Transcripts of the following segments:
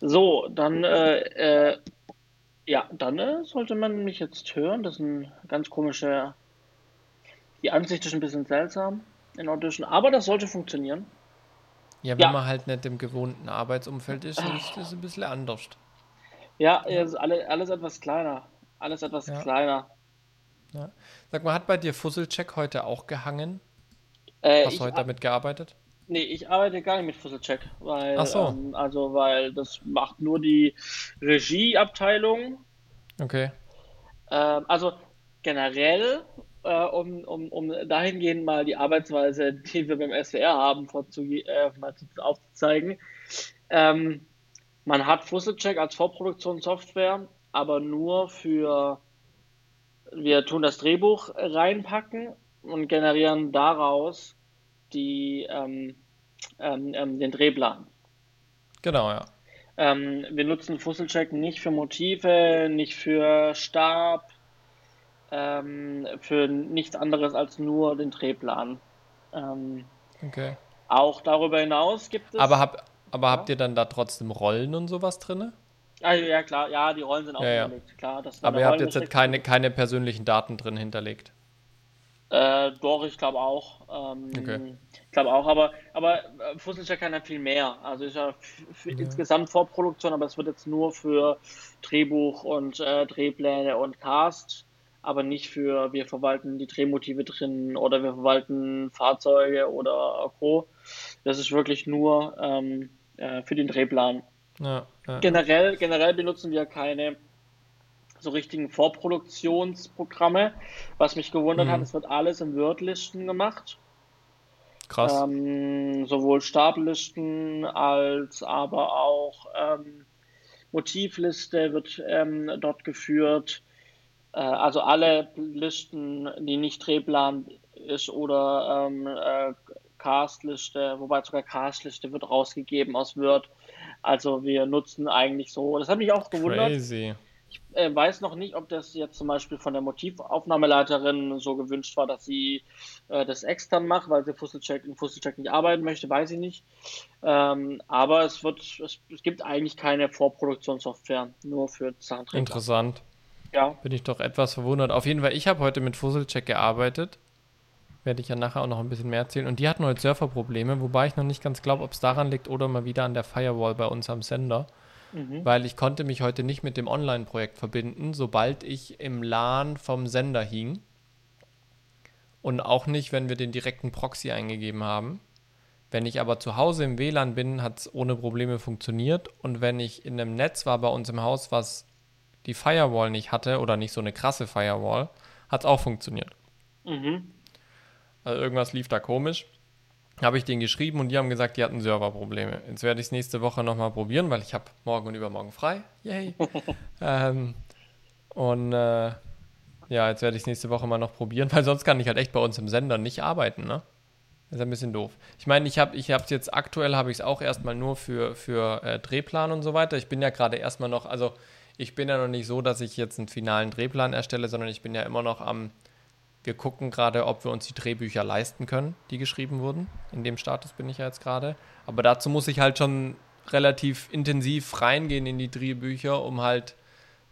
So, dann, äh, äh, ja, dann äh, sollte man mich jetzt hören. Das ist ein ganz komischer. Die Ansicht ist ein bisschen seltsam in Audition, aber das sollte funktionieren. Ja, wenn ja. man halt nicht im gewohnten Arbeitsumfeld ist, ist das ein bisschen anders. Ja, ist alles, alles etwas kleiner. Alles etwas ja. kleiner. Ja. Sag mal, hat bei dir Fusselcheck heute auch gehangen? Äh, Hast du heute damit gearbeitet? Nee, ich arbeite gar nicht mit Fusselcheck, weil Ach so. Ähm, also weil das macht nur die Regieabteilung. Okay. Ähm, also generell, äh, um, um, um dahingehend mal die Arbeitsweise, die wir beim SWR haben, äh, mal aufzuzeigen. Ähm, man hat Fusselcheck als Vorproduktionssoftware, aber nur für wir tun das Drehbuch reinpacken und generieren daraus die, ähm, ähm, ähm, den Drehplan. Genau, ja. Ähm, wir nutzen Fusselcheck nicht für Motive, nicht für Stab, ähm, für nichts anderes als nur den Drehplan. Ähm, okay. Auch darüber hinaus gibt es. Aber, hab, aber ja? habt ihr dann da trotzdem Rollen und sowas drin? Also, ja, klar, ja, die Rollen sind auch ja, hinterlegt, ja. klar. aber ihr habt jetzt halt keine, keine persönlichen Daten drin hinterlegt. Äh, doch, ich glaube auch. Ähm, okay. Ich glaube auch, aber, aber äh, Fussel ist ja keiner viel mehr. Also ist ja für ja. insgesamt Vorproduktion, aber es wird jetzt nur für Drehbuch und äh, Drehpläne und Cast, aber nicht für wir verwalten die Drehmotive drin oder wir verwalten Fahrzeuge oder Co. Das ist wirklich nur ähm, äh, für den Drehplan. Ja. Generell, generell benutzen wir keine so richtigen Vorproduktionsprogramme. Was mich gewundert mhm. hat, es wird alles in Wordlisten gemacht. Krass. Ähm, sowohl Stablisten als aber auch ähm, Motivliste wird ähm, dort geführt. Äh, also alle Listen, die nicht Drehplan ist oder ähm, äh, Castliste, wobei sogar Castliste wird rausgegeben aus Word. Also wir nutzen eigentlich so, das hat mich auch gewundert. Crazy. Ich äh, weiß noch nicht, ob das jetzt zum Beispiel von der Motivaufnahmeleiterin so gewünscht war, dass sie äh, das extern macht, weil sie Fusselcheck in Fusselcheck nicht arbeiten möchte, weiß ich nicht. Ähm, aber es wird, es, es, gibt eigentlich keine Vorproduktionssoftware, nur für Sachen. Interessant. Ja. Bin ich doch etwas verwundert. Auf jeden Fall, ich habe heute mit Fusselcheck gearbeitet. Werde ich ja nachher auch noch ein bisschen mehr erzählen. Und die hatten heute Surferprobleme, wobei ich noch nicht ganz glaube, ob es daran liegt oder mal wieder an der Firewall bei uns am Sender. Mhm. Weil ich konnte mich heute nicht mit dem Online-Projekt verbinden, sobald ich im LAN vom Sender hing. Und auch nicht, wenn wir den direkten Proxy eingegeben haben. Wenn ich aber zu Hause im WLAN bin, hat es ohne Probleme funktioniert. Und wenn ich in einem Netz war bei uns im Haus, was die Firewall nicht hatte oder nicht so eine krasse Firewall, hat es auch funktioniert. Mhm. Also irgendwas lief da komisch. Habe ich denen geschrieben und die haben gesagt, die hatten Serverprobleme. Jetzt werde ich es nächste Woche nochmal probieren, weil ich habe morgen und übermorgen frei. Yay. ähm, und äh, ja, jetzt werde ich es nächste Woche mal noch probieren, weil sonst kann ich halt echt bei uns im Sender nicht arbeiten, ne? Das ist ein bisschen doof. Ich meine, ich habe ich es jetzt aktuell habe ich es auch erstmal nur für, für äh, Drehplan und so weiter. Ich bin ja gerade erstmal noch, also ich bin ja noch nicht so, dass ich jetzt einen finalen Drehplan erstelle, sondern ich bin ja immer noch am wir gucken gerade, ob wir uns die Drehbücher leisten können, die geschrieben wurden. In dem Status bin ich ja jetzt gerade. Aber dazu muss ich halt schon relativ intensiv reingehen in die Drehbücher, um halt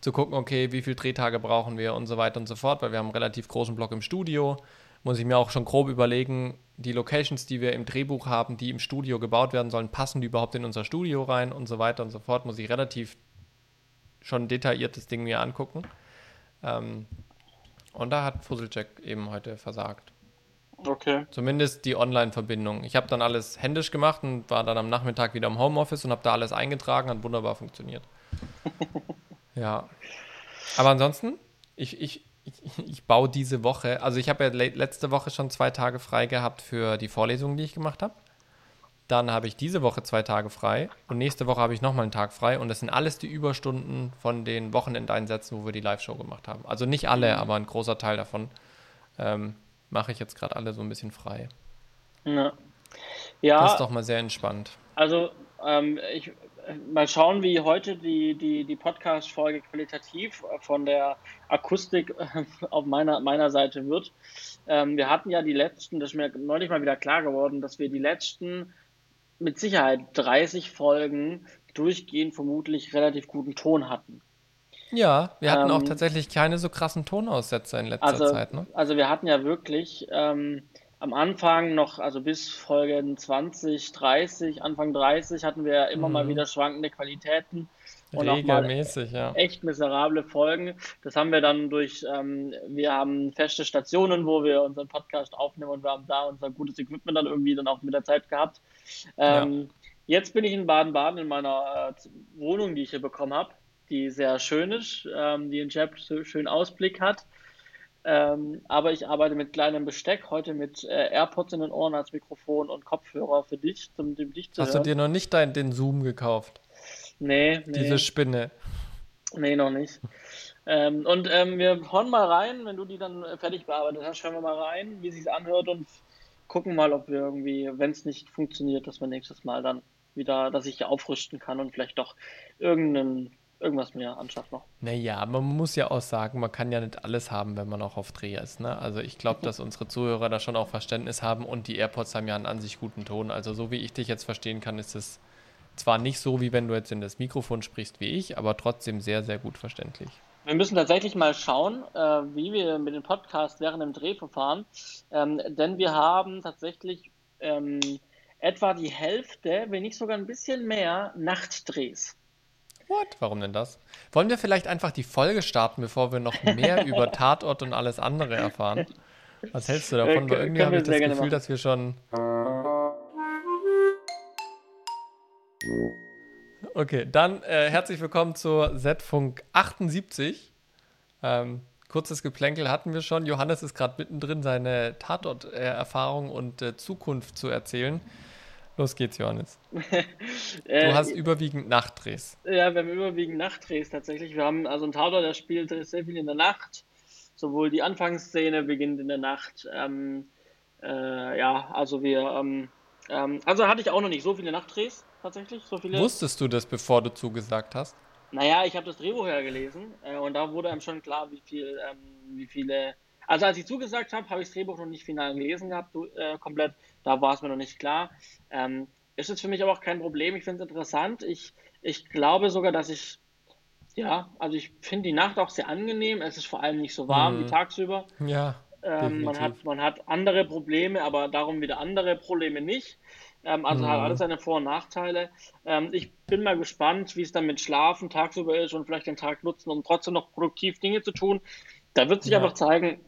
zu gucken, okay, wie viele Drehtage brauchen wir und so weiter und so fort, weil wir haben einen relativ großen Block im Studio. Muss ich mir auch schon grob überlegen, die Locations, die wir im Drehbuch haben, die im Studio gebaut werden sollen, passen die überhaupt in unser Studio rein und so weiter und so fort. Muss ich relativ schon detailliertes Ding mir angucken. Ähm, und da hat Fusselcheck eben heute versagt. Okay. Zumindest die Online-Verbindung. Ich habe dann alles händisch gemacht und war dann am Nachmittag wieder im Homeoffice und habe da alles eingetragen, hat wunderbar funktioniert. ja. Aber ansonsten, ich, ich, ich, ich baue diese Woche, also ich habe ja letzte Woche schon zwei Tage frei gehabt für die Vorlesungen, die ich gemacht habe. Dann habe ich diese Woche zwei Tage frei und nächste Woche habe ich nochmal einen Tag frei. Und das sind alles die Überstunden von den Wochenendeinsätzen, wo wir die Live-Show gemacht haben. Also nicht alle, mhm. aber ein großer Teil davon ähm, mache ich jetzt gerade alle so ein bisschen frei. Ja. ja. Das ist doch mal sehr entspannt. Also ähm, ich, mal schauen, wie heute die, die, die Podcast-Folge qualitativ von der Akustik auf meiner, meiner Seite wird. Ähm, wir hatten ja die letzten, das ist mir neulich mal wieder klar geworden, dass wir die letzten mit Sicherheit 30 Folgen durchgehend vermutlich relativ guten Ton hatten. Ja, wir hatten ähm, auch tatsächlich keine so krassen Tonaussetzer in letzter also, Zeit. Ne? Also wir hatten ja wirklich ähm, am Anfang noch, also bis Folgen 20, 30, Anfang 30 hatten wir immer mhm. mal wieder schwankende Qualitäten. Und Regelmäßig, ja. Echt miserable Folgen. Das haben wir dann durch, ähm, wir haben feste Stationen, wo wir unseren Podcast aufnehmen und wir haben da unser gutes Equipment dann irgendwie dann auch mit der Zeit gehabt. Ähm, ja. Jetzt bin ich in Baden-Baden in meiner äh, Wohnung, die ich hier bekommen habe die sehr schön ist, ähm, die einen sehr schönen Ausblick hat. Ähm, aber ich arbeite mit kleinem Besteck, heute mit äh, AirPods in den Ohren als Mikrofon und Kopfhörer für dich, um dich zu Hast hören. du dir noch nicht dein, den Zoom gekauft? Nee, nee. Diese Spinne. Nee, noch nicht. ähm, und ähm, wir hören mal rein, wenn du die dann fertig bearbeitet hast, schauen wir mal rein, wie sich anhört und gucken mal, ob wir irgendwie, wenn es nicht funktioniert, dass wir nächstes Mal dann wieder, dass ich aufrüsten kann und vielleicht doch irgendeinen irgendwas mehr anschafft noch. Naja, man muss ja auch sagen, man kann ja nicht alles haben, wenn man auch auf Dreh ist. Ne? Also ich glaube, dass unsere Zuhörer da schon auch Verständnis haben und die AirPods haben ja einen an sich guten Ton. Also so wie ich dich jetzt verstehen kann, ist es zwar nicht so, wie wenn du jetzt in das Mikrofon sprichst wie ich, aber trotzdem sehr, sehr gut verständlich. Wir müssen tatsächlich mal schauen, äh, wie wir mit dem Podcast während dem Dreh verfahren, ähm, denn wir haben tatsächlich ähm, etwa die Hälfte, wenn nicht sogar ein bisschen mehr, Nachtdrehs. What? Warum denn das? Wollen wir vielleicht einfach die Folge starten, bevor wir noch mehr über Tatort und alles andere erfahren? Was hältst du davon? Äh, Weil irgendwie habe ich das Gefühl, dass wir schon. Okay, dann äh, herzlich willkommen zur Z-Funk 78. Ähm, kurzes Geplänkel hatten wir schon. Johannes ist gerade mittendrin, seine Tatort-Erfahrung und äh, Zukunft zu erzählen. Los geht's, Johannes. Äh, du hast äh, überwiegend Nachtdrehs. Ja, wir haben überwiegend Nachtdrehs tatsächlich. Wir haben also einen Tatort, der spielt sehr viel in der Nacht. Sowohl die Anfangsszene beginnt in der Nacht. Ähm, äh, ja, also wir. Ähm, ähm, also hatte ich auch noch nicht so viele Nachtdrehs tatsächlich. So viele. Wusstest du das, bevor du zugesagt hast? Naja, ich habe das Drehbuch ja gelesen äh, und da wurde einem schon klar, wie viel, ähm, wie viele also als ich zugesagt habe, habe ich das Drehbuch noch nicht final gelesen gehabt, äh, komplett. Da war es mir noch nicht klar. Ähm, ist jetzt für mich aber auch kein Problem. Ich finde es interessant. Ich, ich glaube sogar, dass ich, ja, also ich finde die Nacht auch sehr angenehm. Es ist vor allem nicht so warm mhm. wie tagsüber. Ja. Ähm, man, hat, man hat andere Probleme, aber darum wieder andere Probleme nicht. Ähm, also mhm. hat alles seine Vor- und Nachteile. Ähm, ich bin mal gespannt, wie es dann mit Schlafen tagsüber ist und vielleicht den Tag nutzen, um trotzdem noch produktiv Dinge zu tun. Da wird sich ja. einfach zeigen,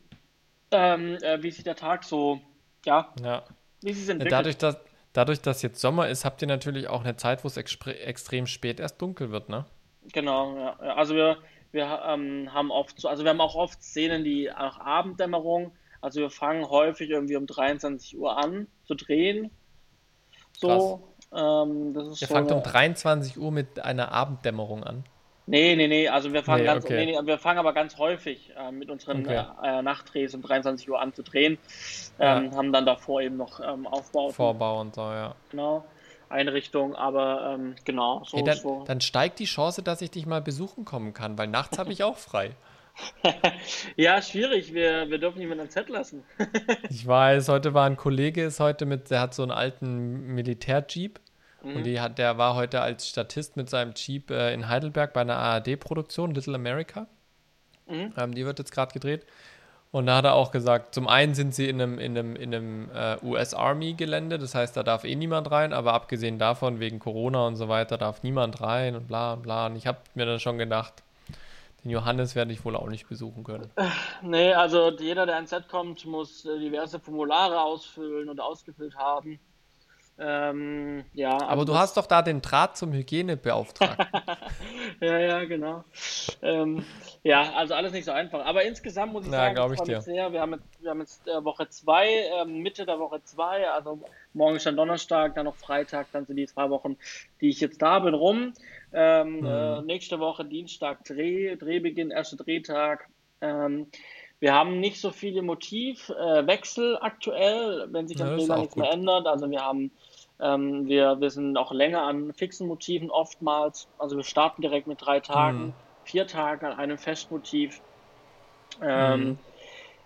ähm, äh, wie sich der Tag so, ja, ja. wie sich entwickelt. Dadurch dass, dadurch, dass jetzt Sommer ist, habt ihr natürlich auch eine Zeit, wo es extrem spät erst dunkel wird, ne? Genau, ja. Also wir, wir ähm, haben oft so, also wir haben auch oft Szenen, die auch Abenddämmerung, also wir fangen häufig irgendwie um 23 Uhr an zu drehen. So. Ähm, das ist Ihr so fangt um 23 Uhr mit einer Abenddämmerung an. Nee, nee, nee, also wir fangen nee, ganz, okay. nee, nee, wir fangen aber ganz häufig äh, mit unseren okay. äh, Nachtdrehs um 23 Uhr an zu drehen. Ähm, ja. Haben dann davor eben noch ähm, Aufbau. Vorbau und so, ja. Genau. Einrichtung, aber ähm, genau, so, hey, dann, so. Dann steigt die Chance, dass ich dich mal besuchen kommen kann, weil nachts habe ich auch frei. ja, schwierig. Wir, wir dürfen niemanden am Set lassen. ich weiß, heute war ein Kollege, ist heute mit, der hat so einen alten Militärjeep Mhm. Und die hat, der war heute als Statist mit seinem Jeep äh, in Heidelberg bei einer ARD-Produktion, Little America. Mhm. Ähm, die wird jetzt gerade gedreht. Und da hat er auch gesagt, zum einen sind sie in einem, in einem, in einem äh, US-Army-Gelände, das heißt, da darf eh niemand rein, aber abgesehen davon, wegen Corona und so weiter, darf niemand rein und bla und bla. Und ich habe mir dann schon gedacht, den Johannes werde ich wohl auch nicht besuchen können. Nee, also jeder, der ins Set kommt, muss äh, diverse Formulare ausfüllen und ausgefüllt haben. Ähm, ja, aber also du hast doch da den Draht zum Hygienebeauftragten. ja, ja, genau. Ähm, ja, also alles nicht so einfach. Aber insgesamt muss ich ja, sagen, ich ich sehr. Wir haben jetzt, wir haben jetzt äh, Woche 2, äh, Mitte der Woche 2, also morgen ist dann Donnerstag, dann noch Freitag, dann sind die zwei Wochen, die ich jetzt da bin, rum. Ähm, mhm. äh, nächste Woche Dienstag Dreh, Drehbeginn, erster Drehtag. Ähm, wir haben nicht so viele Motivwechsel äh, aktuell, wenn sich am ja, nichts mehr ändert. Also wir haben ähm, wir, wir sind auch länger an fixen Motiven oftmals. Also wir starten direkt mit drei Tagen, mhm. vier Tagen an einem Festmotiv. Ähm, mhm.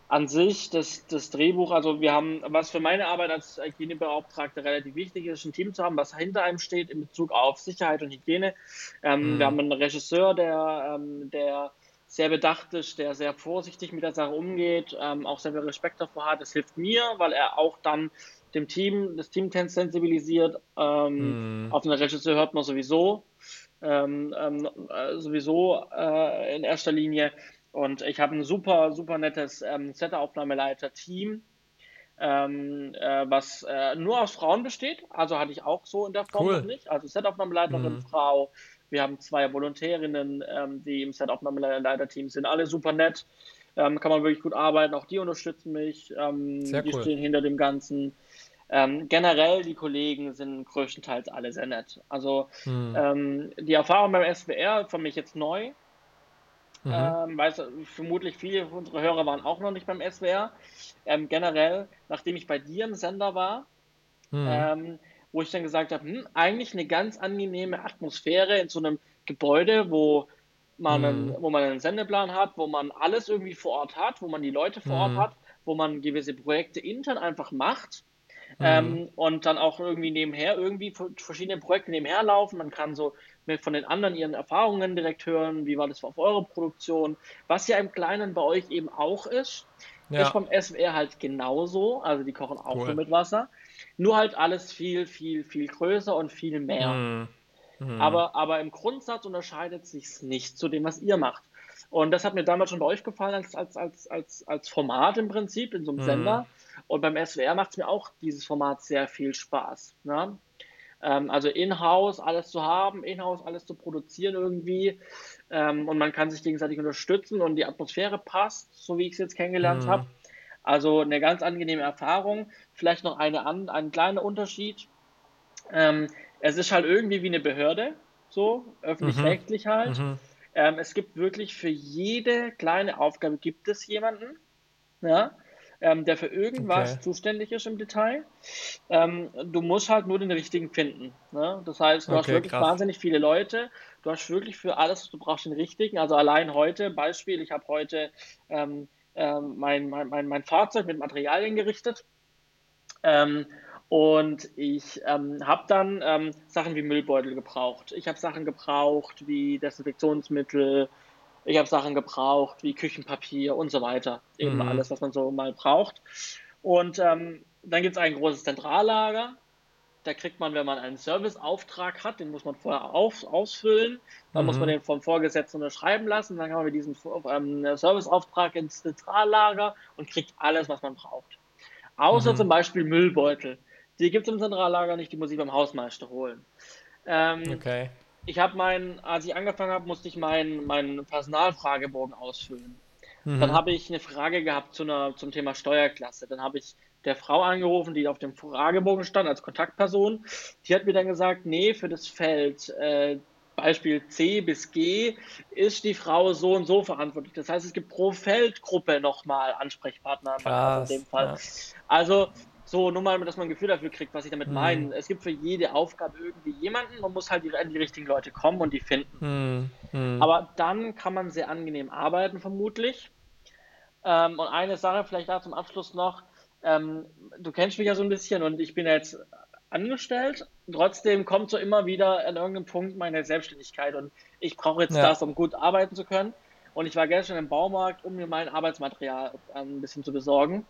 an sich das, das Drehbuch, also wir haben, was für meine Arbeit als Hygienebeauftragter relativ wichtig ist, ein Team zu haben, was hinter einem steht in Bezug auf Sicherheit und Hygiene. Ähm, mhm. Wir haben einen Regisseur, der, ähm, der sehr bedacht ist, der sehr vorsichtig mit der Sache umgeht, ähm, auch sehr viel Respekt davor hat. Das hilft mir, weil er auch dann dem Team, das Team sensibilisiert. Ähm, mhm. Auf einen Regisseur hört man sowieso, ähm, ähm, äh, sowieso äh, in erster Linie. Und ich habe ein super, super nettes ähm, Set-Aufnahmeleiter-Team, ähm, äh, was äh, nur aus Frauen besteht. Also hatte ich auch so in der Form cool. nicht. Also Set-Aufnahmeleiterin, mhm. Frau. Wir haben zwei Volontärinnen, ähm, die im Set-Aufnahmeleiter-Team sind. Alle super nett. Ähm, kann man wirklich gut arbeiten. Auch die unterstützen mich. Die cool. stehen hinter dem Ganzen. Ähm, generell, die Kollegen sind größtenteils alle sehr nett. Also mhm. ähm, die Erfahrung beim SWR für mich jetzt neu. Mhm. Ähm, weiß, vermutlich viele unserer Hörer waren auch noch nicht beim SWR. Ähm, generell, nachdem ich bei dir im Sender war, mhm. wo ich dann gesagt habe, hm, eigentlich eine ganz angenehme Atmosphäre in so einem Gebäude, wo man, einen, mhm. wo man einen Sendeplan hat, wo man alles irgendwie vor Ort hat, wo man die Leute vor Ort mhm. hat, wo man gewisse Projekte intern einfach macht Mhm. Ähm, und dann auch irgendwie nebenher irgendwie verschiedene Projekte nebenher laufen. Man kann so von den anderen ihren Erfahrungen direkt hören, wie war das auf eurer Produktion, was ja im Kleinen bei euch eben auch ist. Ja. Ist beim SWR halt genauso, also die kochen auch cool. nur mit Wasser. Nur halt alles viel, viel, viel größer und viel mehr. Mhm. Mhm. Aber, aber im Grundsatz unterscheidet sich nicht zu dem, was ihr macht. Und das hat mir damals schon bei euch gefallen als, als, als, als, als Format im Prinzip in so einem mhm. Sender. Und beim SWR macht es mir auch dieses Format sehr viel Spaß. Ne? Ähm, also in-house alles zu haben, in-house alles zu produzieren irgendwie. Ähm, und man kann sich gegenseitig unterstützen und die Atmosphäre passt, so wie ich es jetzt kennengelernt mhm. habe. Also eine ganz angenehme Erfahrung. Vielleicht noch eine, ein kleiner Unterschied. Ähm, es ist halt irgendwie wie eine Behörde, so öffentlich-rechtlich mhm. halt. Mhm. Ähm, es gibt wirklich für jede kleine Aufgabe gibt es jemanden, ja, ähm, der für irgendwas okay. zuständig ist im Detail. Ähm, du musst halt nur den richtigen finden. Ne? Das heißt, du okay, hast wirklich krass. wahnsinnig viele Leute. Du hast wirklich für alles, du brauchst den richtigen. Also allein heute, Beispiel, ich habe heute ähm, ähm, mein, mein, mein, mein Fahrzeug mit Materialien gerichtet. Ähm, und ich ähm, habe dann ähm, Sachen wie Müllbeutel gebraucht. Ich habe Sachen gebraucht wie Desinfektionsmittel. Ich habe Sachen gebraucht wie Küchenpapier und so weiter. Eben mhm. alles, was man so mal braucht. Und ähm, dann gibt es ein großes Zentrallager. Da kriegt man, wenn man einen Serviceauftrag hat, den muss man vorher auf, ausfüllen. Dann mhm. muss man mhm. den vom Vorgesetzten unterschreiben lassen. Dann kann man mit diesem ähm, Serviceauftrag ins Zentrallager und kriegt alles, was man braucht. Außer mhm. zum Beispiel Müllbeutel. Die gibt es im Zentrallager nicht, die muss ich beim Hausmeister holen. Ähm, okay. Ich habe meinen, als ich angefangen habe, musste ich meinen, meinen Personalfragebogen ausfüllen. Mhm. Dann habe ich eine Frage gehabt zu einer, zum Thema Steuerklasse. Dann habe ich der Frau angerufen, die auf dem Fragebogen stand als Kontaktperson. Die hat mir dann gesagt, nee, für das Feld äh, Beispiel C bis G ist die Frau so und so verantwortlich. Das heißt, es gibt pro Feldgruppe nochmal Ansprechpartner Krass, in dem Fall. Ja. Also so, nur mal, dass man ein Gefühl dafür kriegt, was ich damit mhm. meine. Es gibt für jede Aufgabe irgendwie jemanden, man muss halt an die richtigen Leute kommen und die finden. Mhm. Mhm. Aber dann kann man sehr angenehm arbeiten, vermutlich. Ähm, und eine Sache vielleicht da zum Abschluss noch. Ähm, du kennst mich ja so ein bisschen und ich bin jetzt angestellt. Trotzdem kommt so immer wieder an irgendeinem Punkt meine Selbstständigkeit und ich brauche jetzt ja. das, um gut arbeiten zu können. Und ich war gestern im Baumarkt, um mir mein Arbeitsmaterial ein bisschen zu besorgen.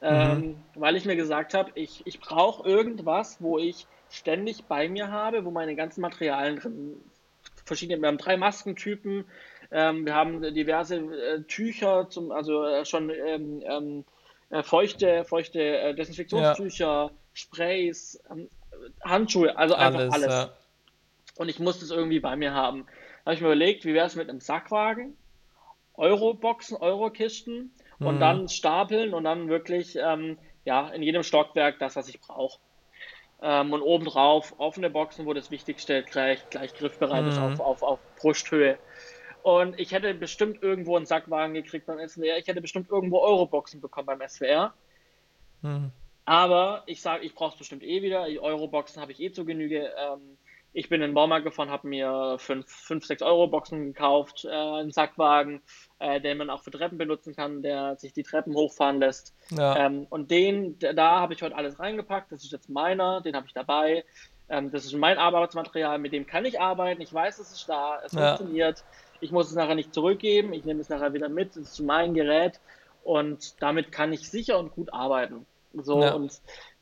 Mhm. ähm, weil ich mir gesagt habe, ich, ich brauche irgendwas, wo ich ständig bei mir habe, wo meine ganzen Materialien drin verschiedene, wir haben drei Maskentypen, ähm, wir haben diverse äh, Tücher, zum, also äh, schon ähm, ähm äh, feuchte, feuchte äh, Desinfektionstücher, ja. Sprays, ähm, Handschuhe, also einfach alles. alles. Ja. Und ich muss das irgendwie bei mir haben. Da habe ich mir überlegt, wie wäre es mit einem Sackwagen, Euroboxen, Eurokisten und mhm. dann stapeln und dann wirklich ähm, ja, in jedem Stockwerk das, was ich brauche. Ähm, und obendrauf offene Boxen, wo das Wichtigste gleich, gleich griffbereit mhm. ist auf, auf, auf Brusthöhe. Und ich hätte bestimmt irgendwo einen Sackwagen gekriegt beim SWR. Ich hätte bestimmt irgendwo Euroboxen bekommen beim SWR. Mhm. Aber ich sage, ich brauche es bestimmt eh wieder. Euroboxen habe ich eh zu Genüge. Ähm, ich bin in den Baumarkt gefahren, habe mir 5, 5, 6 Euro Boxen gekauft, äh, einen Sackwagen, äh, den man auch für Treppen benutzen kann, der sich die Treppen hochfahren lässt. Ja. Ähm, und den, da habe ich heute alles reingepackt. Das ist jetzt meiner, den habe ich dabei. Ähm, das ist mein Arbeitsmaterial, mit dem kann ich arbeiten. Ich weiß, es ist da, es ja. funktioniert. Ich muss es nachher nicht zurückgeben. Ich nehme es nachher wieder mit. Es ist mein Gerät und damit kann ich sicher und gut arbeiten. So ja. und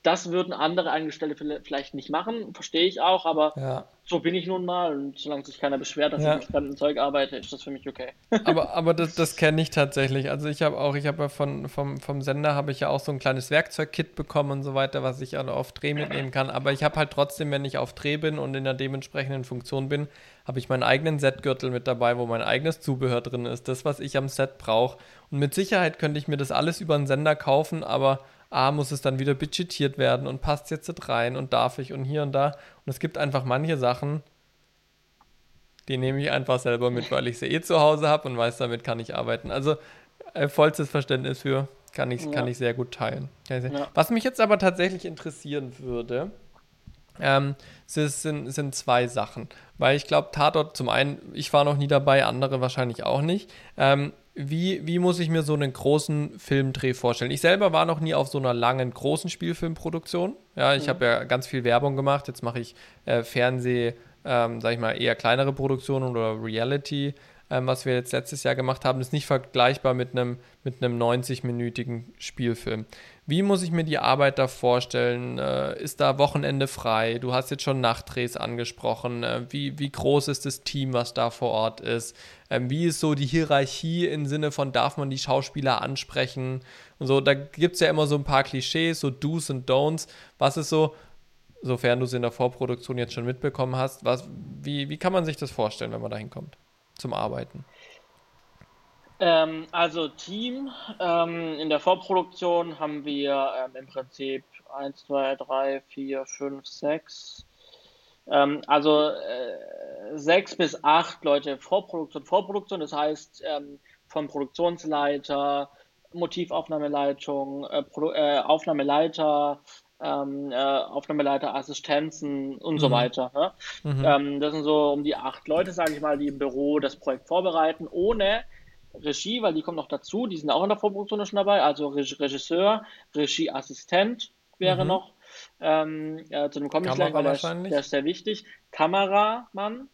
das würden andere Angestellte vielleicht nicht machen, verstehe ich auch, aber ja. so bin ich nun mal und solange sich keiner beschwert, dass ja. ich mit fremdem Zeug arbeite, ist das für mich okay. aber aber das, das kenne ich tatsächlich. Also ich habe auch, ich habe ja von, vom, vom Sender habe ich ja auch so ein kleines Werkzeugkit bekommen und so weiter, was ich also auf Dreh mitnehmen kann. Aber ich habe halt trotzdem, wenn ich auf Dreh bin und in der dementsprechenden Funktion bin, habe ich meinen eigenen Setgürtel mit dabei, wo mein eigenes Zubehör drin ist, das, was ich am Set brauche. Und mit Sicherheit könnte ich mir das alles über einen Sender kaufen, aber A, muss es dann wieder budgetiert werden und passt jetzt rein und darf ich und hier und da. Und es gibt einfach manche Sachen, die nehme ich einfach selber mit, weil ich sie eh zu Hause habe und weiß, damit kann ich arbeiten. Also äh, vollstes Verständnis für kann ich, ja. kann ich sehr gut teilen. Ja. Was mich jetzt aber tatsächlich interessieren würde, ähm, sind, sind zwei Sachen. Weil ich glaube, Tatort, zum einen, ich war noch nie dabei, andere wahrscheinlich auch nicht. Ähm, wie, wie muss ich mir so einen großen Filmdreh vorstellen? Ich selber war noch nie auf so einer langen, großen Spielfilmproduktion. Ja, ich mhm. habe ja ganz viel Werbung gemacht. Jetzt mache ich äh, Fernseh, ähm, sag ich mal, eher kleinere Produktionen oder Reality ähm, was wir jetzt letztes Jahr gemacht haben, ist nicht vergleichbar mit einem, mit einem 90-minütigen Spielfilm. Wie muss ich mir die Arbeit da vorstellen? Äh, ist da Wochenende frei? Du hast jetzt schon Nachtdrehs angesprochen. Äh, wie, wie groß ist das Team, was da vor Ort ist? Ähm, wie ist so die Hierarchie im Sinne von, darf man die Schauspieler ansprechen? Und so, da gibt es ja immer so ein paar Klischees, so Do's und Don'ts. Was ist so, sofern du es in der Vorproduktion jetzt schon mitbekommen hast, was, wie, wie kann man sich das vorstellen, wenn man da hinkommt? zum Arbeiten? Ähm, also Team, ähm, in der Vorproduktion haben wir ähm, im Prinzip 1, 2, 3, 4, 5, 6. also äh, sechs bis acht Leute Vorproduktion, Vorproduktion, das heißt ähm, vom Produktionsleiter, Motivaufnahmeleitung, äh, äh, Aufnahmeleiter, ähm, äh, Aufnahmeleiter, Assistenzen und mhm. so weiter. Ne? Mhm. Ähm, das sind so um die acht Leute, sage ich mal, die im Büro das Projekt vorbereiten, ohne Regie, weil die kommen noch dazu, die sind auch in der Vorproduktion schon dabei, also Regisseur, Regieassistent wäre mhm. noch. Ähm, äh, zu dem komme ich gleich, weil der ist, der ist, sehr wichtig. Kameramann.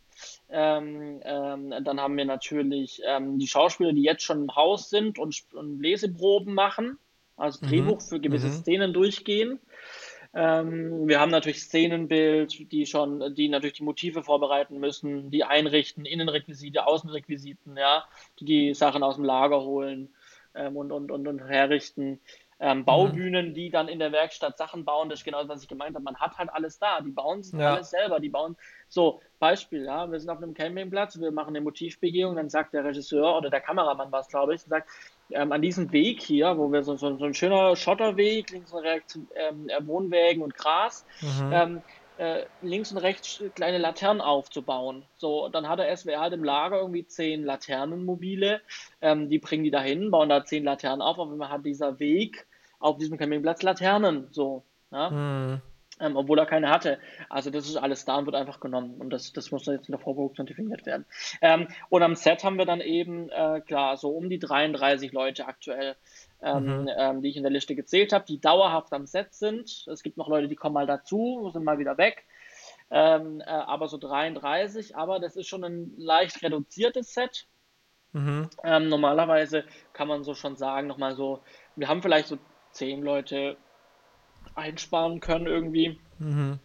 Ähm, ähm, dann haben wir natürlich ähm, die Schauspieler, die jetzt schon im Haus sind und, und Leseproben machen also mhm. Drehbuch für gewisse mhm. Szenen durchgehen. Ähm, wir haben natürlich Szenenbild, die schon, die natürlich die Motive vorbereiten müssen, die einrichten, Innenrequisite, Außenrequisiten, ja, die die Sachen aus dem Lager holen ähm, und, und, und, und herrichten. Ähm, mhm. Baubühnen, mhm. die dann in der Werkstatt Sachen bauen, das ist genau das, was ich gemeint habe. Man hat halt alles da, die bauen sich ja. alles selber, die bauen. So, Beispiel, ja, wir sind auf einem Campingplatz, wir machen eine Motivbegehung, dann sagt der Regisseur oder der Kameramann war es, glaube ich, sagt, ähm, an diesem Weg hier, wo wir so, so, so ein schöner Schotterweg, links und rechts ähm, äh, Wohnwägen und Gras, mhm. ähm, äh, links und rechts kleine Laternen aufzubauen. So, dann hat der SWR halt im Lager irgendwie zehn Laternenmobile, ähm, die bringen die dahin, bauen da zehn Laternen auf, aber man hat dieser Weg auf diesem Campingplatz Laternen, so. Ja? Mhm ähm, obwohl er keine hatte. Also das ist alles da und wird einfach genommen und das, das muss dann jetzt in der Vorproduktion definiert werden. Ähm, und am Set haben wir dann eben, äh, klar, so um die 33 Leute aktuell, ähm, mhm. ähm, die ich in der Liste gezählt habe, die dauerhaft am Set sind. Es gibt noch Leute, die kommen mal dazu, sind mal wieder weg. Ähm, äh, aber so 33, aber das ist schon ein leicht reduziertes Set. Mhm. Ähm, normalerweise kann man so schon sagen, nochmal so, wir haben vielleicht so zehn Leute einsparen können irgendwie. Mhm.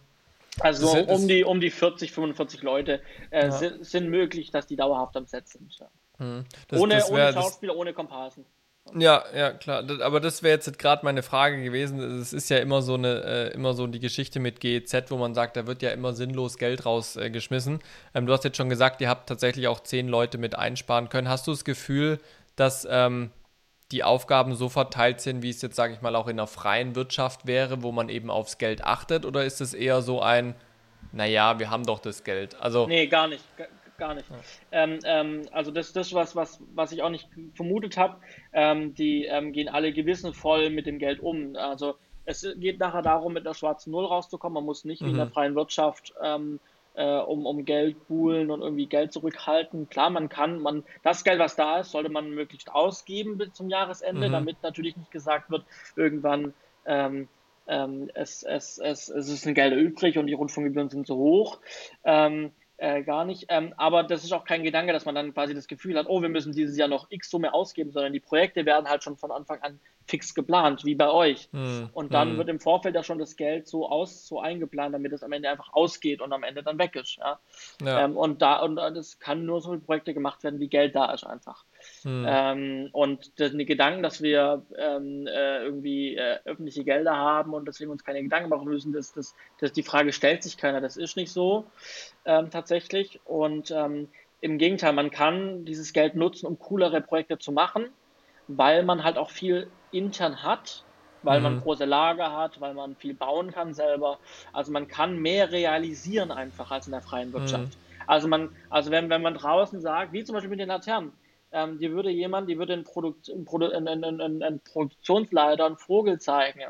Also so um die, um die 40, 45 Leute äh, ja. sind, sind, möglich, dass die dauerhaft am Set sind. Ja. Mhm. Das, ohne, das ohne Schauspieler, das... ohne Komparsen. Ja, ja, klar. aber das wäre jetzt gerade meine Frage gewesen. Es ist ja immer so eine, äh, immer so die Geschichte mit GEZ, wo man sagt, da wird ja immer sinnlos Geld rausgeschmissen. Äh, ähm, du hast jetzt schon gesagt, ihr habt tatsächlich auch zehn Leute mit einsparen können. Hast du das Gefühl, dass ähm, die Aufgaben so verteilt sind, wie es jetzt, sage ich mal, auch in einer freien Wirtschaft wäre, wo man eben aufs Geld achtet? Oder ist es eher so ein, naja, wir haben doch das Geld? Also, nee, gar nicht. Gar nicht. Ja. Ähm, ähm, also das ist das, was, was, was ich auch nicht vermutet habe. Ähm, die ähm, gehen alle gewissenvoll mit dem Geld um. Also es geht nachher darum, mit einer schwarzen Null rauszukommen. Man muss nicht mhm. wie in der mhm. freien Wirtschaft ähm, äh, um, um Geld buhlen und irgendwie Geld zurückhalten. Klar, man kann, man, das Geld, was da ist, sollte man möglichst ausgeben bis zum Jahresende, mhm. damit natürlich nicht gesagt wird, irgendwann ähm, ähm, es, es, es, es ist ein Geld übrig und die Rundfunkgebühren sind zu hoch. Ähm, äh, gar nicht. Ähm, aber das ist auch kein Gedanke, dass man dann quasi das Gefühl hat, oh, wir müssen dieses Jahr noch X Summe ausgeben, sondern die Projekte werden halt schon von Anfang an fix geplant, wie bei euch. Hm. Und dann hm. wird im Vorfeld ja schon das Geld so aus, so eingeplant, damit es am Ende einfach ausgeht und am Ende dann weg ist. Ja? ja. Ähm, und da, und es kann nur so viele Projekte gemacht werden, wie Geld da ist einfach. Hm. Ähm, und das, die Gedanken, dass wir ähm, äh, irgendwie äh, öffentliche Gelder haben und deswegen uns keine Gedanken machen müssen, dass, dass, dass die Frage stellt sich keiner. Das ist nicht so ähm, tatsächlich. Und ähm, im Gegenteil, man kann dieses Geld nutzen, um coolere Projekte zu machen, weil man halt auch viel intern hat, weil mhm. man große Lager hat, weil man viel bauen kann selber. Also man kann mehr realisieren einfach als in der freien Wirtschaft. Mhm. Also man, also wenn, wenn man draußen sagt, wie zum Beispiel mit den Laternen, ähm, die würde jemand, die würde einen, Produkt, einen, Produ einen, einen, Produktionsleiter einen Vogel zeigen.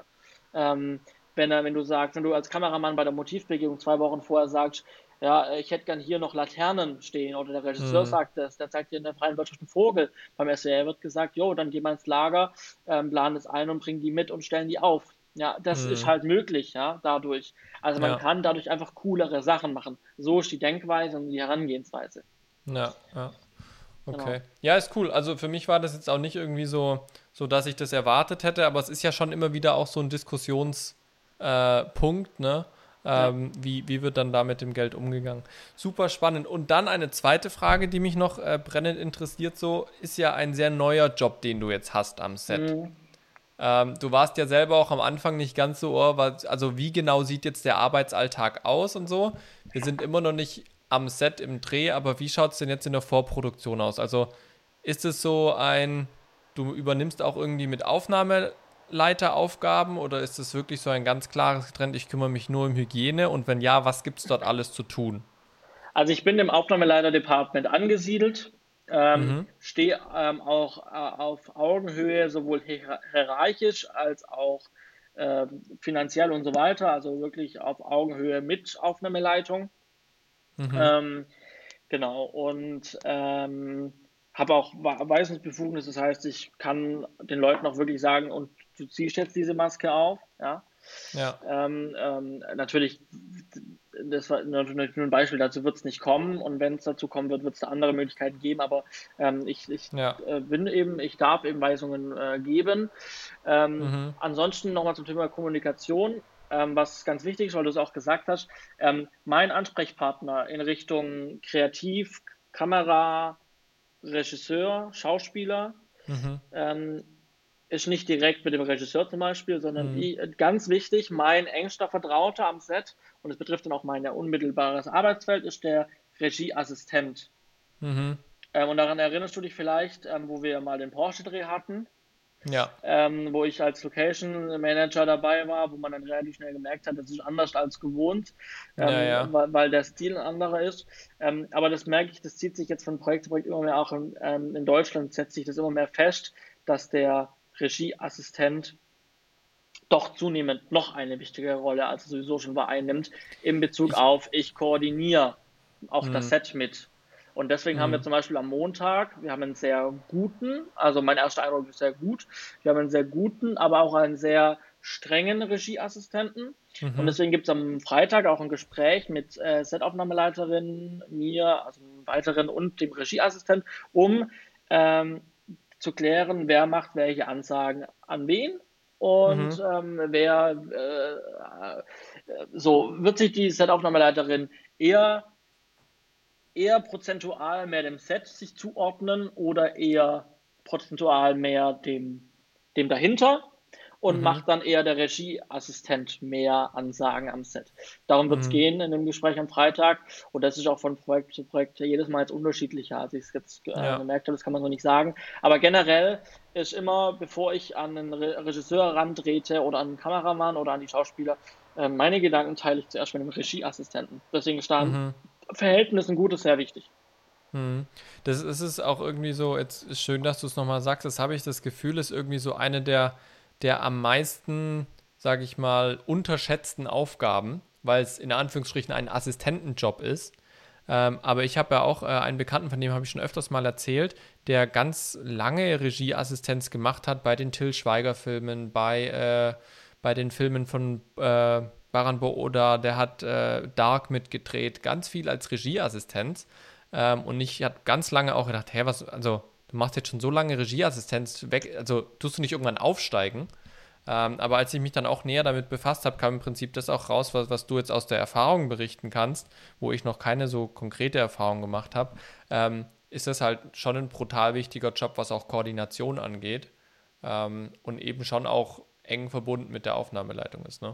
Ähm, wenn, er, wenn du sagst, wenn du als Kameramann bei der Motivbegehung zwei Wochen vorher sagst, ja, ich hätte gern hier noch Laternen stehen oder der Regisseur mhm. sagt das, der zeigt dir in der freien Wirtschaft einen Vogel. Beim SWR wird gesagt, jo, dann geh mal ins Lager, ähm, plan das ein und bring die mit und stellen die auf. Ja, das mhm. ist halt möglich, ja, dadurch. Also man ja. kann dadurch einfach coolere Sachen machen. So ist die Denkweise und die Herangehensweise. Ja, ja. Okay. Genau. Ja, ist cool. Also für mich war das jetzt auch nicht irgendwie so, so dass ich das erwartet hätte, aber es ist ja schon immer wieder auch so ein Diskussionspunkt, äh, ne? Ähm, wie, wie wird dann da mit dem Geld umgegangen? Super spannend. Und dann eine zweite Frage, die mich noch äh, brennend interessiert, so ist ja ein sehr neuer Job, den du jetzt hast am Set. Mhm. Ähm, du warst ja selber auch am Anfang nicht ganz so, oh, also wie genau sieht jetzt der Arbeitsalltag aus und so. Wir sind immer noch nicht am Set im Dreh, aber wie schaut es denn jetzt in der Vorproduktion aus? Also ist es so ein, du übernimmst auch irgendwie mit Aufnahme Leiteraufgaben oder ist es wirklich so ein ganz klares Trend, ich kümmere mich nur um Hygiene und wenn ja, was gibt es dort alles zu tun? Also ich bin im Aufnahmeleiter-Department angesiedelt, ähm, mhm. stehe ähm, auch äh, auf Augenhöhe sowohl hierarchisch als auch äh, finanziell und so weiter, also wirklich auf Augenhöhe mit Aufnahmeleitung. Mhm. Ähm, genau, und ähm, habe auch Weisungsbefugnis, das heißt, ich kann den Leuten auch wirklich sagen, und du ziehst jetzt diese Maske auf, ja. Ja. Ähm, ähm, natürlich, das war natürlich nur ein Beispiel, dazu wird es nicht kommen und wenn es dazu kommen wird, wird es andere Möglichkeiten geben, aber ähm, ich, ich ja. äh, bin eben, ich darf eben Weisungen äh, geben. Ähm, mhm. Ansonsten nochmal zum Thema Kommunikation. Ähm, was ganz wichtig ist, weil du es auch gesagt hast, ähm, mein Ansprechpartner in Richtung Kreativ, Kamera, Regisseur, Schauspieler, mhm. Ist nicht direkt mit dem Regisseur zum Beispiel, sondern mhm. die, ganz wichtig, mein engster Vertrauter am Set, und es betrifft dann auch mein unmittelbares Arbeitsfeld, ist der Regieassistent. Mhm. Ähm, und daran erinnerst du dich vielleicht, ähm, wo wir mal den Porsche-Dreh hatten, ja. Ähm, wo ich als Location Manager dabei war, wo man dann relativ schnell gemerkt hat, das ist anders als gewohnt, ähm, ja, ja. Weil, weil, der Stil ein anderer ist. Ähm, aber das merke ich, das zieht sich jetzt von Projekt zu Projekt immer mehr, auch in, ähm, in Deutschland setzt sich das immer mehr fest, dass der Regieassistent doch zunehmend noch eine wichtige Rolle, als er sowieso schon war, einnimmt, in Bezug ich, auf, ich koordiniere auch das hm. Set mit. Und deswegen mhm. haben wir hm. zum Beispiel am Montag, wir haben einen sehr guten, also mein erster Eindruck ist sehr gut, wir haben einen sehr guten, aber auch einen sehr strengen Regieassistenten. Mhm. Und deswegen gibt es am Freitag auch ein Gespräch mit äh, Setaufnahmeleiterin, mir, also weiteren und dem Regieassistent, um ähm, zu klären, wer macht welche Ansagen an wen und mhm. ähm, wer äh, so wird sich die Setaufnahmeleiterin eher eher prozentual mehr dem Set sich zuordnen oder eher prozentual mehr dem, dem dahinter und mhm. macht dann eher der Regieassistent mehr Ansagen am Set. Darum wird es mhm. gehen in dem Gespräch am Freitag und das ist auch von Projekt zu Projekt jedes Mal jetzt unterschiedlicher, als ich es jetzt äh, ja. gemerkt habe, das kann man so nicht sagen. Aber generell ist immer, bevor ich an einen Re Regisseur rantrete oder an einen Kameramann oder an die Schauspieler, äh, meine Gedanken teile ich zuerst mit dem Regieassistenten. Deswegen stand mhm. Verhältnis ein gutes sehr wichtig. Hm. Das ist es auch irgendwie so, jetzt ist schön, dass du es nochmal sagst, das habe ich das Gefühl, ist irgendwie so eine der, der am meisten, sage ich mal, unterschätzten Aufgaben. weil es in Anführungsstrichen ein Assistentenjob ist. Ähm, aber ich habe ja auch äh, einen Bekannten, von dem habe ich schon öfters mal erzählt, der ganz lange Regieassistenz gemacht hat bei den Till Schweiger-Filmen, bei, äh, bei den Filmen von äh, Baran Booda, der hat äh, Dark mitgedreht, ganz viel als Regieassistenz. Ähm, und ich habe ganz lange auch gedacht, hä, was, also du machst jetzt schon so lange Regieassistenz weg, also tust du nicht irgendwann aufsteigen? Ähm, aber als ich mich dann auch näher damit befasst habe, kam im Prinzip das auch raus, was, was du jetzt aus der Erfahrung berichten kannst, wo ich noch keine so konkrete Erfahrung gemacht habe, ähm, ist das halt schon ein brutal wichtiger Job, was auch Koordination angeht ähm, und eben schon auch eng verbunden mit der Aufnahmeleitung ist. Ne?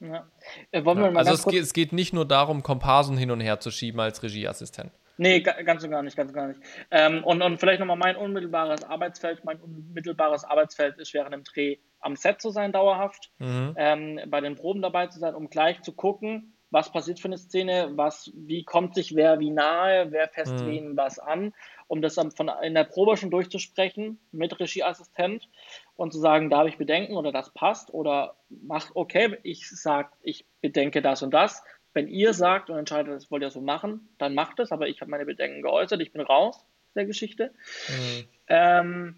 Ja. Äh, ja. also es geht, es geht nicht nur darum, Komparsen hin und her zu schieben als Regieassistent. Nee, ganz und gar nicht, ganz und gar nicht. Ähm, und, und vielleicht nochmal mein unmittelbares Arbeitsfeld. Mein unmittelbares Arbeitsfeld ist während dem Dreh am Set zu sein, dauerhaft, mhm. ähm, bei den Proben dabei zu sein, um gleich zu gucken, was passiert für eine Szene, was, wie kommt sich wer wie nahe, wer fest mhm. wen was an, um das dann von, in der Probe schon durchzusprechen mit Regieassistent und zu sagen, da habe ich Bedenken oder das passt oder mach, okay, ich sage, ich bedenke das und das. Wenn ihr sagt und entscheidet, das wollt ihr so machen, dann macht es, aber ich habe meine Bedenken geäußert, ich bin raus der Geschichte. Mhm. Ähm,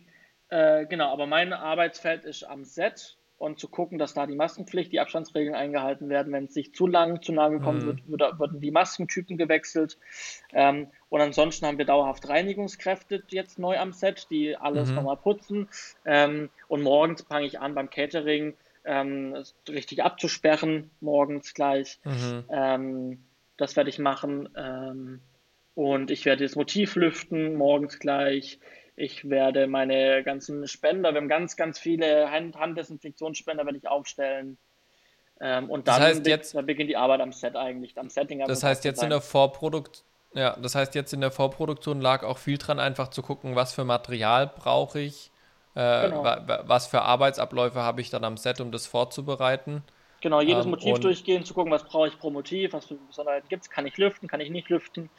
äh, genau, aber mein Arbeitsfeld ist am Set und zu gucken, dass da die Maskenpflicht, die Abstandsregeln eingehalten werden. Wenn es sich zu lang, zu nah gekommen mhm. wird, wird, würden die Maskentypen gewechselt. Ähm, und ansonsten haben wir dauerhaft Reinigungskräfte jetzt neu am Set, die alles mhm. nochmal putzen. Ähm, und morgens fange ich an beim Catering ähm, richtig abzusperren, morgens gleich. Mhm. Ähm, das werde ich machen. Ähm, und ich werde das Motiv lüften, morgens gleich. Ich werde meine ganzen Spender, wir haben ganz, ganz viele Hand Handdesinfektionsspender, werde ich aufstellen. Ähm, und dann, das heißt jetzt, dann beginnt die Arbeit am Set eigentlich, am Setting. Das heißt jetzt in der Vorproduktion, ja, das heißt jetzt in der Vorproduktion lag auch viel dran, einfach zu gucken, was für Material brauche ich, äh, genau. was für Arbeitsabläufe habe ich dann am Set, um das vorzubereiten. Genau, jedes ähm, Motiv durchgehen, zu gucken, was brauche ich pro Motiv, was für Besonderheiten gibt es, kann ich lüften, kann ich nicht lüften.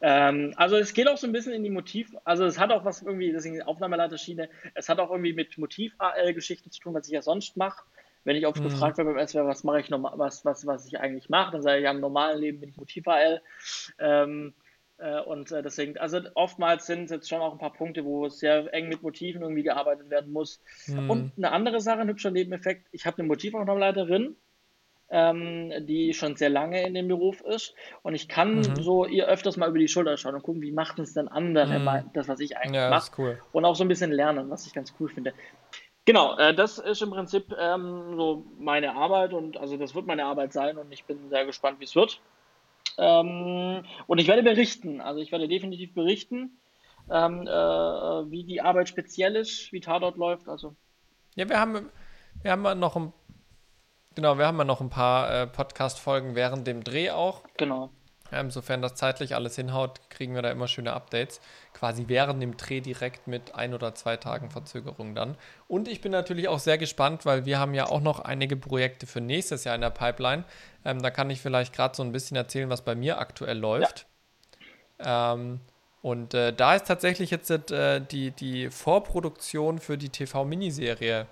Ähm, also es geht auch so ein bisschen in die Motiv, also es hat auch was irgendwie, deswegen Aufnahmeleiterschiene, es hat auch irgendwie mit Motiv-AL-Geschichten zu tun, was ich ja sonst mache. Wenn ich oft mhm. gefragt werde beim SWR, was mache ich normal, was, was, was ich eigentlich mache, dann sage ich, ja, im normalen Leben bin ich Motiv-AL. Ähm, äh, und äh, deswegen, also oftmals sind es jetzt schon auch ein paar Punkte, wo sehr eng mit Motiven irgendwie gearbeitet werden muss. Mhm. Und eine andere Sache, ein hübscher Nebeneffekt, ich habe eine Motivaufnahmeleiterin, ähm, die schon sehr lange in dem Beruf ist. Und ich kann mhm. so ihr öfters mal über die Schulter schauen und gucken, wie macht es denn andere, mhm. das, was ich eigentlich ja, mache. Cool. Und auch so ein bisschen lernen, was ich ganz cool finde. Genau, äh, das ist im Prinzip ähm, so meine Arbeit und also das wird meine Arbeit sein und ich bin sehr gespannt, wie es wird. Ähm, und ich werde berichten, also ich werde definitiv berichten, ähm, äh, wie die Arbeit speziell ist, wie Tatort läuft. Also. Ja, wir haben, wir haben noch ein Genau, wir haben ja noch ein paar äh, Podcast-Folgen während dem Dreh auch. Genau. Ähm, sofern das zeitlich alles hinhaut, kriegen wir da immer schöne Updates. Quasi während dem Dreh direkt mit ein oder zwei Tagen Verzögerung dann. Und ich bin natürlich auch sehr gespannt, weil wir haben ja auch noch einige Projekte für nächstes Jahr in der Pipeline. Ähm, da kann ich vielleicht gerade so ein bisschen erzählen, was bei mir aktuell läuft. Ja. Ähm, und äh, da ist tatsächlich jetzt äh, die, die Vorproduktion für die TV-Miniserie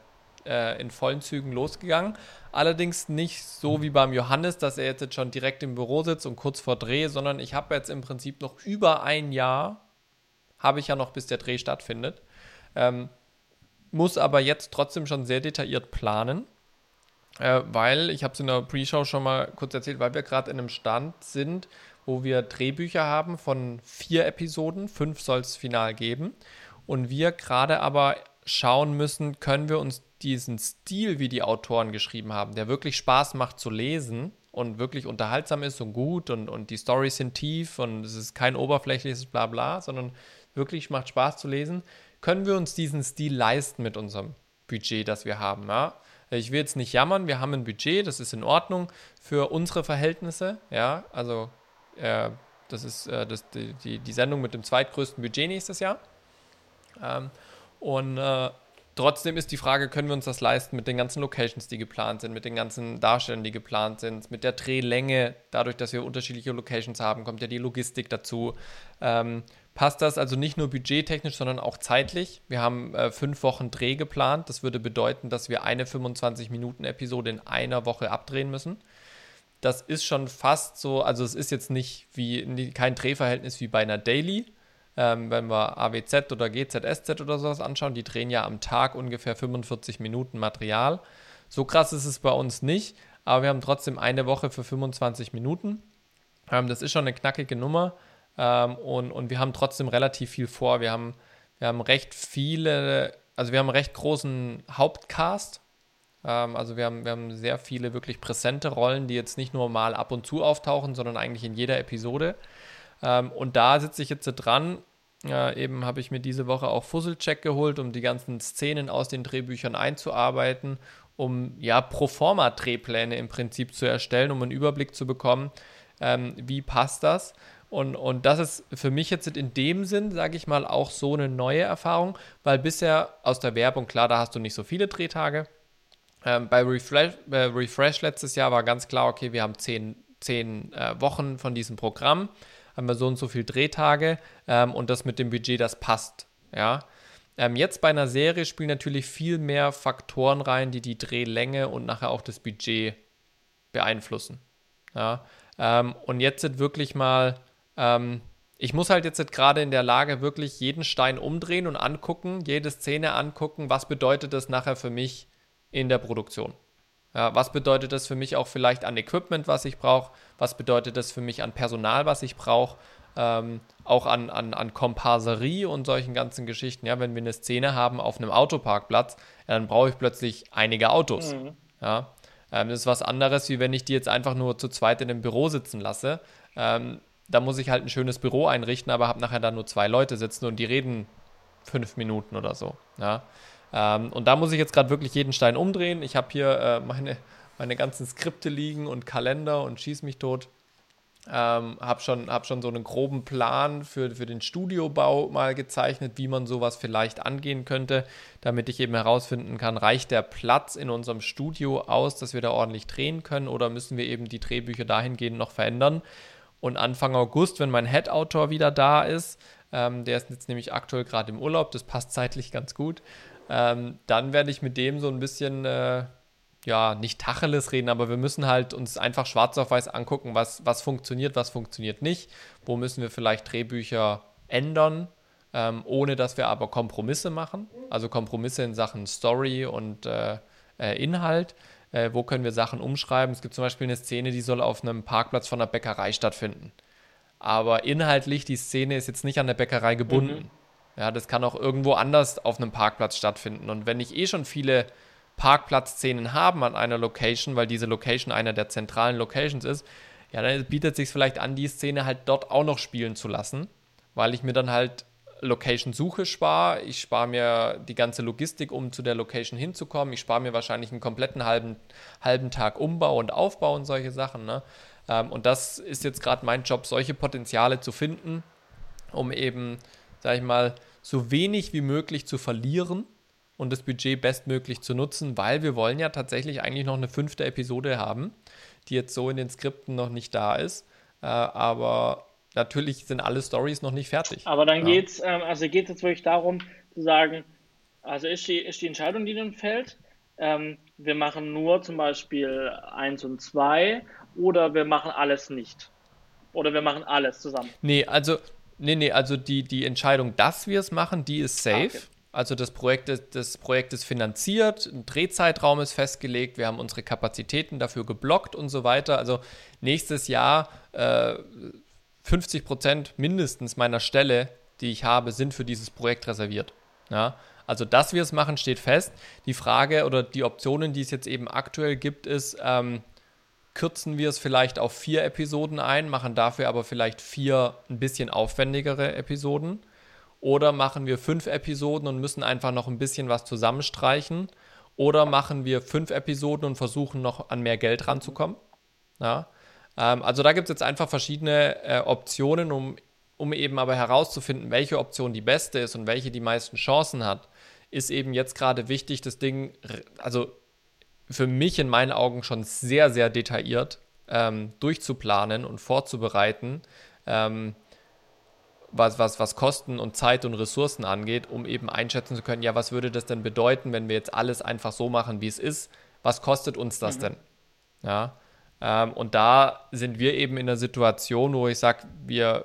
äh, in vollen Zügen losgegangen. Allerdings nicht so wie beim Johannes, dass er jetzt schon direkt im Büro sitzt und kurz vor Dreh, sondern ich habe jetzt im Prinzip noch über ein Jahr, habe ich ja noch, bis der Dreh stattfindet. Ähm, muss aber jetzt trotzdem schon sehr detailliert planen, äh, weil, ich habe es in der Pre-Show schon mal kurz erzählt, weil wir gerade in einem Stand sind, wo wir Drehbücher haben von vier Episoden, fünf soll es final geben. Und wir gerade aber schauen müssen, können wir uns diesen Stil, wie die Autoren geschrieben haben, der wirklich Spaß macht zu lesen und wirklich unterhaltsam ist und gut und, und die Storys sind tief und es ist kein oberflächliches Blabla, sondern wirklich macht Spaß zu lesen, können wir uns diesen Stil leisten mit unserem Budget, das wir haben. Ja? Ich will jetzt nicht jammern, wir haben ein Budget, das ist in Ordnung für unsere Verhältnisse. Ja, also äh, das ist äh, das, die, die, Sendung mit dem zweitgrößten Budget nächstes Jahr. Ähm, und äh, Trotzdem ist die Frage, können wir uns das leisten mit den ganzen Locations, die geplant sind, mit den ganzen Darstellern, die geplant sind, mit der Drehlänge, dadurch, dass wir unterschiedliche Locations haben, kommt ja die Logistik dazu. Ähm, passt das also nicht nur budgettechnisch, sondern auch zeitlich? Wir haben äh, fünf Wochen Dreh geplant. Das würde bedeuten, dass wir eine 25-Minuten-Episode in einer Woche abdrehen müssen. das ist schon fast so, also es ist jetzt nicht wie kein Drehverhältnis wie bei einer Daily. Ähm, wenn wir AWZ oder GZSZ oder sowas anschauen, die drehen ja am Tag ungefähr 45 Minuten Material. So krass ist es bei uns nicht, aber wir haben trotzdem eine Woche für 25 Minuten. Ähm, das ist schon eine knackige Nummer ähm, und, und wir haben trotzdem relativ viel vor. Wir haben, wir haben recht viele, also wir haben einen recht großen Hauptcast. Ähm, also wir haben, wir haben sehr viele wirklich präsente Rollen, die jetzt nicht nur mal ab und zu auftauchen, sondern eigentlich in jeder Episode. Ähm, und da sitze ich jetzt dran. Äh, eben habe ich mir diese Woche auch Fusselcheck geholt, um die ganzen Szenen aus den Drehbüchern einzuarbeiten, um ja Proforma-Drehpläne im Prinzip zu erstellen, um einen Überblick zu bekommen, ähm, wie passt das. Und, und das ist für mich jetzt in dem Sinn, sage ich mal, auch so eine neue Erfahrung, weil bisher aus der Werbung, klar, da hast du nicht so viele Drehtage. Ähm, bei Refresh, äh, Refresh, letztes Jahr war ganz klar, okay, wir haben zehn, zehn äh, Wochen von diesem Programm, haben wir so und so viele Drehtage ähm, und das mit dem Budget, das passt. Ja. Ähm, jetzt bei einer Serie spielen natürlich viel mehr Faktoren rein, die die Drehlänge und nachher auch das Budget beeinflussen. Ja. Ähm, und jetzt sind wirklich mal ähm, ich muss halt jetzt gerade in der Lage wirklich jeden Stein umdrehen und angucken, jede Szene angucken, was bedeutet das nachher für mich in der Produktion. Ja, was bedeutet das für mich auch vielleicht an Equipment, was ich brauche? Was bedeutet das für mich an Personal, was ich brauche? Ähm, auch an, an, an Komparserie und solchen ganzen Geschichten. Ja, wenn wir eine Szene haben auf einem Autoparkplatz, ja, dann brauche ich plötzlich einige Autos. Mhm. Ja, ähm, das ist was anderes, wie wenn ich die jetzt einfach nur zu zweit in einem Büro sitzen lasse. Ähm, da muss ich halt ein schönes Büro einrichten, aber habe nachher da nur zwei Leute sitzen und die reden fünf Minuten oder so. Ja. Ähm, und da muss ich jetzt gerade wirklich jeden Stein umdrehen. Ich habe hier äh, meine, meine ganzen Skripte liegen und Kalender und schieß mich tot. Ähm, habe schon, hab schon so einen groben Plan für, für den Studiobau mal gezeichnet, wie man sowas vielleicht angehen könnte, damit ich eben herausfinden kann, reicht der Platz in unserem Studio aus, dass wir da ordentlich drehen können oder müssen wir eben die Drehbücher dahingehend noch verändern. Und Anfang August, wenn mein Head-Autor wieder da ist, ähm, der ist jetzt nämlich aktuell gerade im Urlaub, das passt zeitlich ganz gut, ähm, dann werde ich mit dem so ein bisschen, äh, ja, nicht Tacheles reden, aber wir müssen halt uns einfach schwarz auf weiß angucken, was, was funktioniert, was funktioniert nicht, wo müssen wir vielleicht Drehbücher ändern, ähm, ohne dass wir aber Kompromisse machen, also Kompromisse in Sachen Story und äh, äh, Inhalt äh, wo können wir Sachen umschreiben. Es gibt zum Beispiel eine Szene, die soll auf einem Parkplatz von einer Bäckerei stattfinden. Aber inhaltlich, die Szene ist jetzt nicht an der Bäckerei gebunden. Mhm. Ja, das kann auch irgendwo anders auf einem Parkplatz stattfinden. Und wenn ich eh schon viele Parkplatzszenen habe an einer Location, weil diese Location einer der zentralen Locations ist, ja, dann bietet es sich vielleicht an, die Szene halt dort auch noch spielen zu lassen, weil ich mir dann halt Location-Suche spare. Ich spare mir die ganze Logistik, um zu der Location hinzukommen. Ich spare mir wahrscheinlich einen kompletten halben, halben Tag Umbau und Aufbau und solche Sachen. Ne? Ähm, und das ist jetzt gerade mein Job, solche Potenziale zu finden, um eben, sag ich mal, so wenig wie möglich zu verlieren und das Budget bestmöglich zu nutzen, weil wir wollen ja tatsächlich eigentlich noch eine fünfte Episode haben, die jetzt so in den Skripten noch nicht da ist. Äh, aber natürlich sind alle Stories noch nicht fertig. Aber dann ja. geht's, ähm, also geht es jetzt wirklich darum zu sagen, also ist die, ist die Entscheidung, die dann fällt, ähm, wir machen nur zum Beispiel 1 und 2 oder wir machen alles nicht. Oder wir machen alles zusammen. Nee, also, nee, nee, also die, die Entscheidung, dass wir es machen, die ist safe. Okay. Also das Projekt, ist, das Projekt ist finanziert, ein Drehzeitraum ist festgelegt, wir haben unsere Kapazitäten dafür geblockt und so weiter. Also nächstes Jahr äh, 50 Prozent mindestens meiner Stelle, die ich habe, sind für dieses Projekt reserviert. Ja? Also, dass wir es machen, steht fest. Die Frage oder die Optionen, die es jetzt eben aktuell gibt, ist, ähm, kürzen wir es vielleicht auf vier Episoden ein, machen dafür aber vielleicht vier ein bisschen aufwendigere Episoden. Oder machen wir fünf Episoden und müssen einfach noch ein bisschen was zusammenstreichen. Oder machen wir fünf Episoden und versuchen noch an mehr Geld ranzukommen. Ja? Ähm, also da gibt es jetzt einfach verschiedene äh, Optionen, um, um eben aber herauszufinden, welche Option die beste ist und welche die meisten Chancen hat, ist eben jetzt gerade wichtig, das Ding, also für mich in meinen Augen schon sehr, sehr detailliert ähm, durchzuplanen und vorzubereiten, ähm, was, was, was Kosten und Zeit und Ressourcen angeht, um eben einschätzen zu können, ja, was würde das denn bedeuten, wenn wir jetzt alles einfach so machen, wie es ist? Was kostet uns das mhm. denn? Ja. Ähm, und da sind wir eben in der Situation, wo ich sage, wir,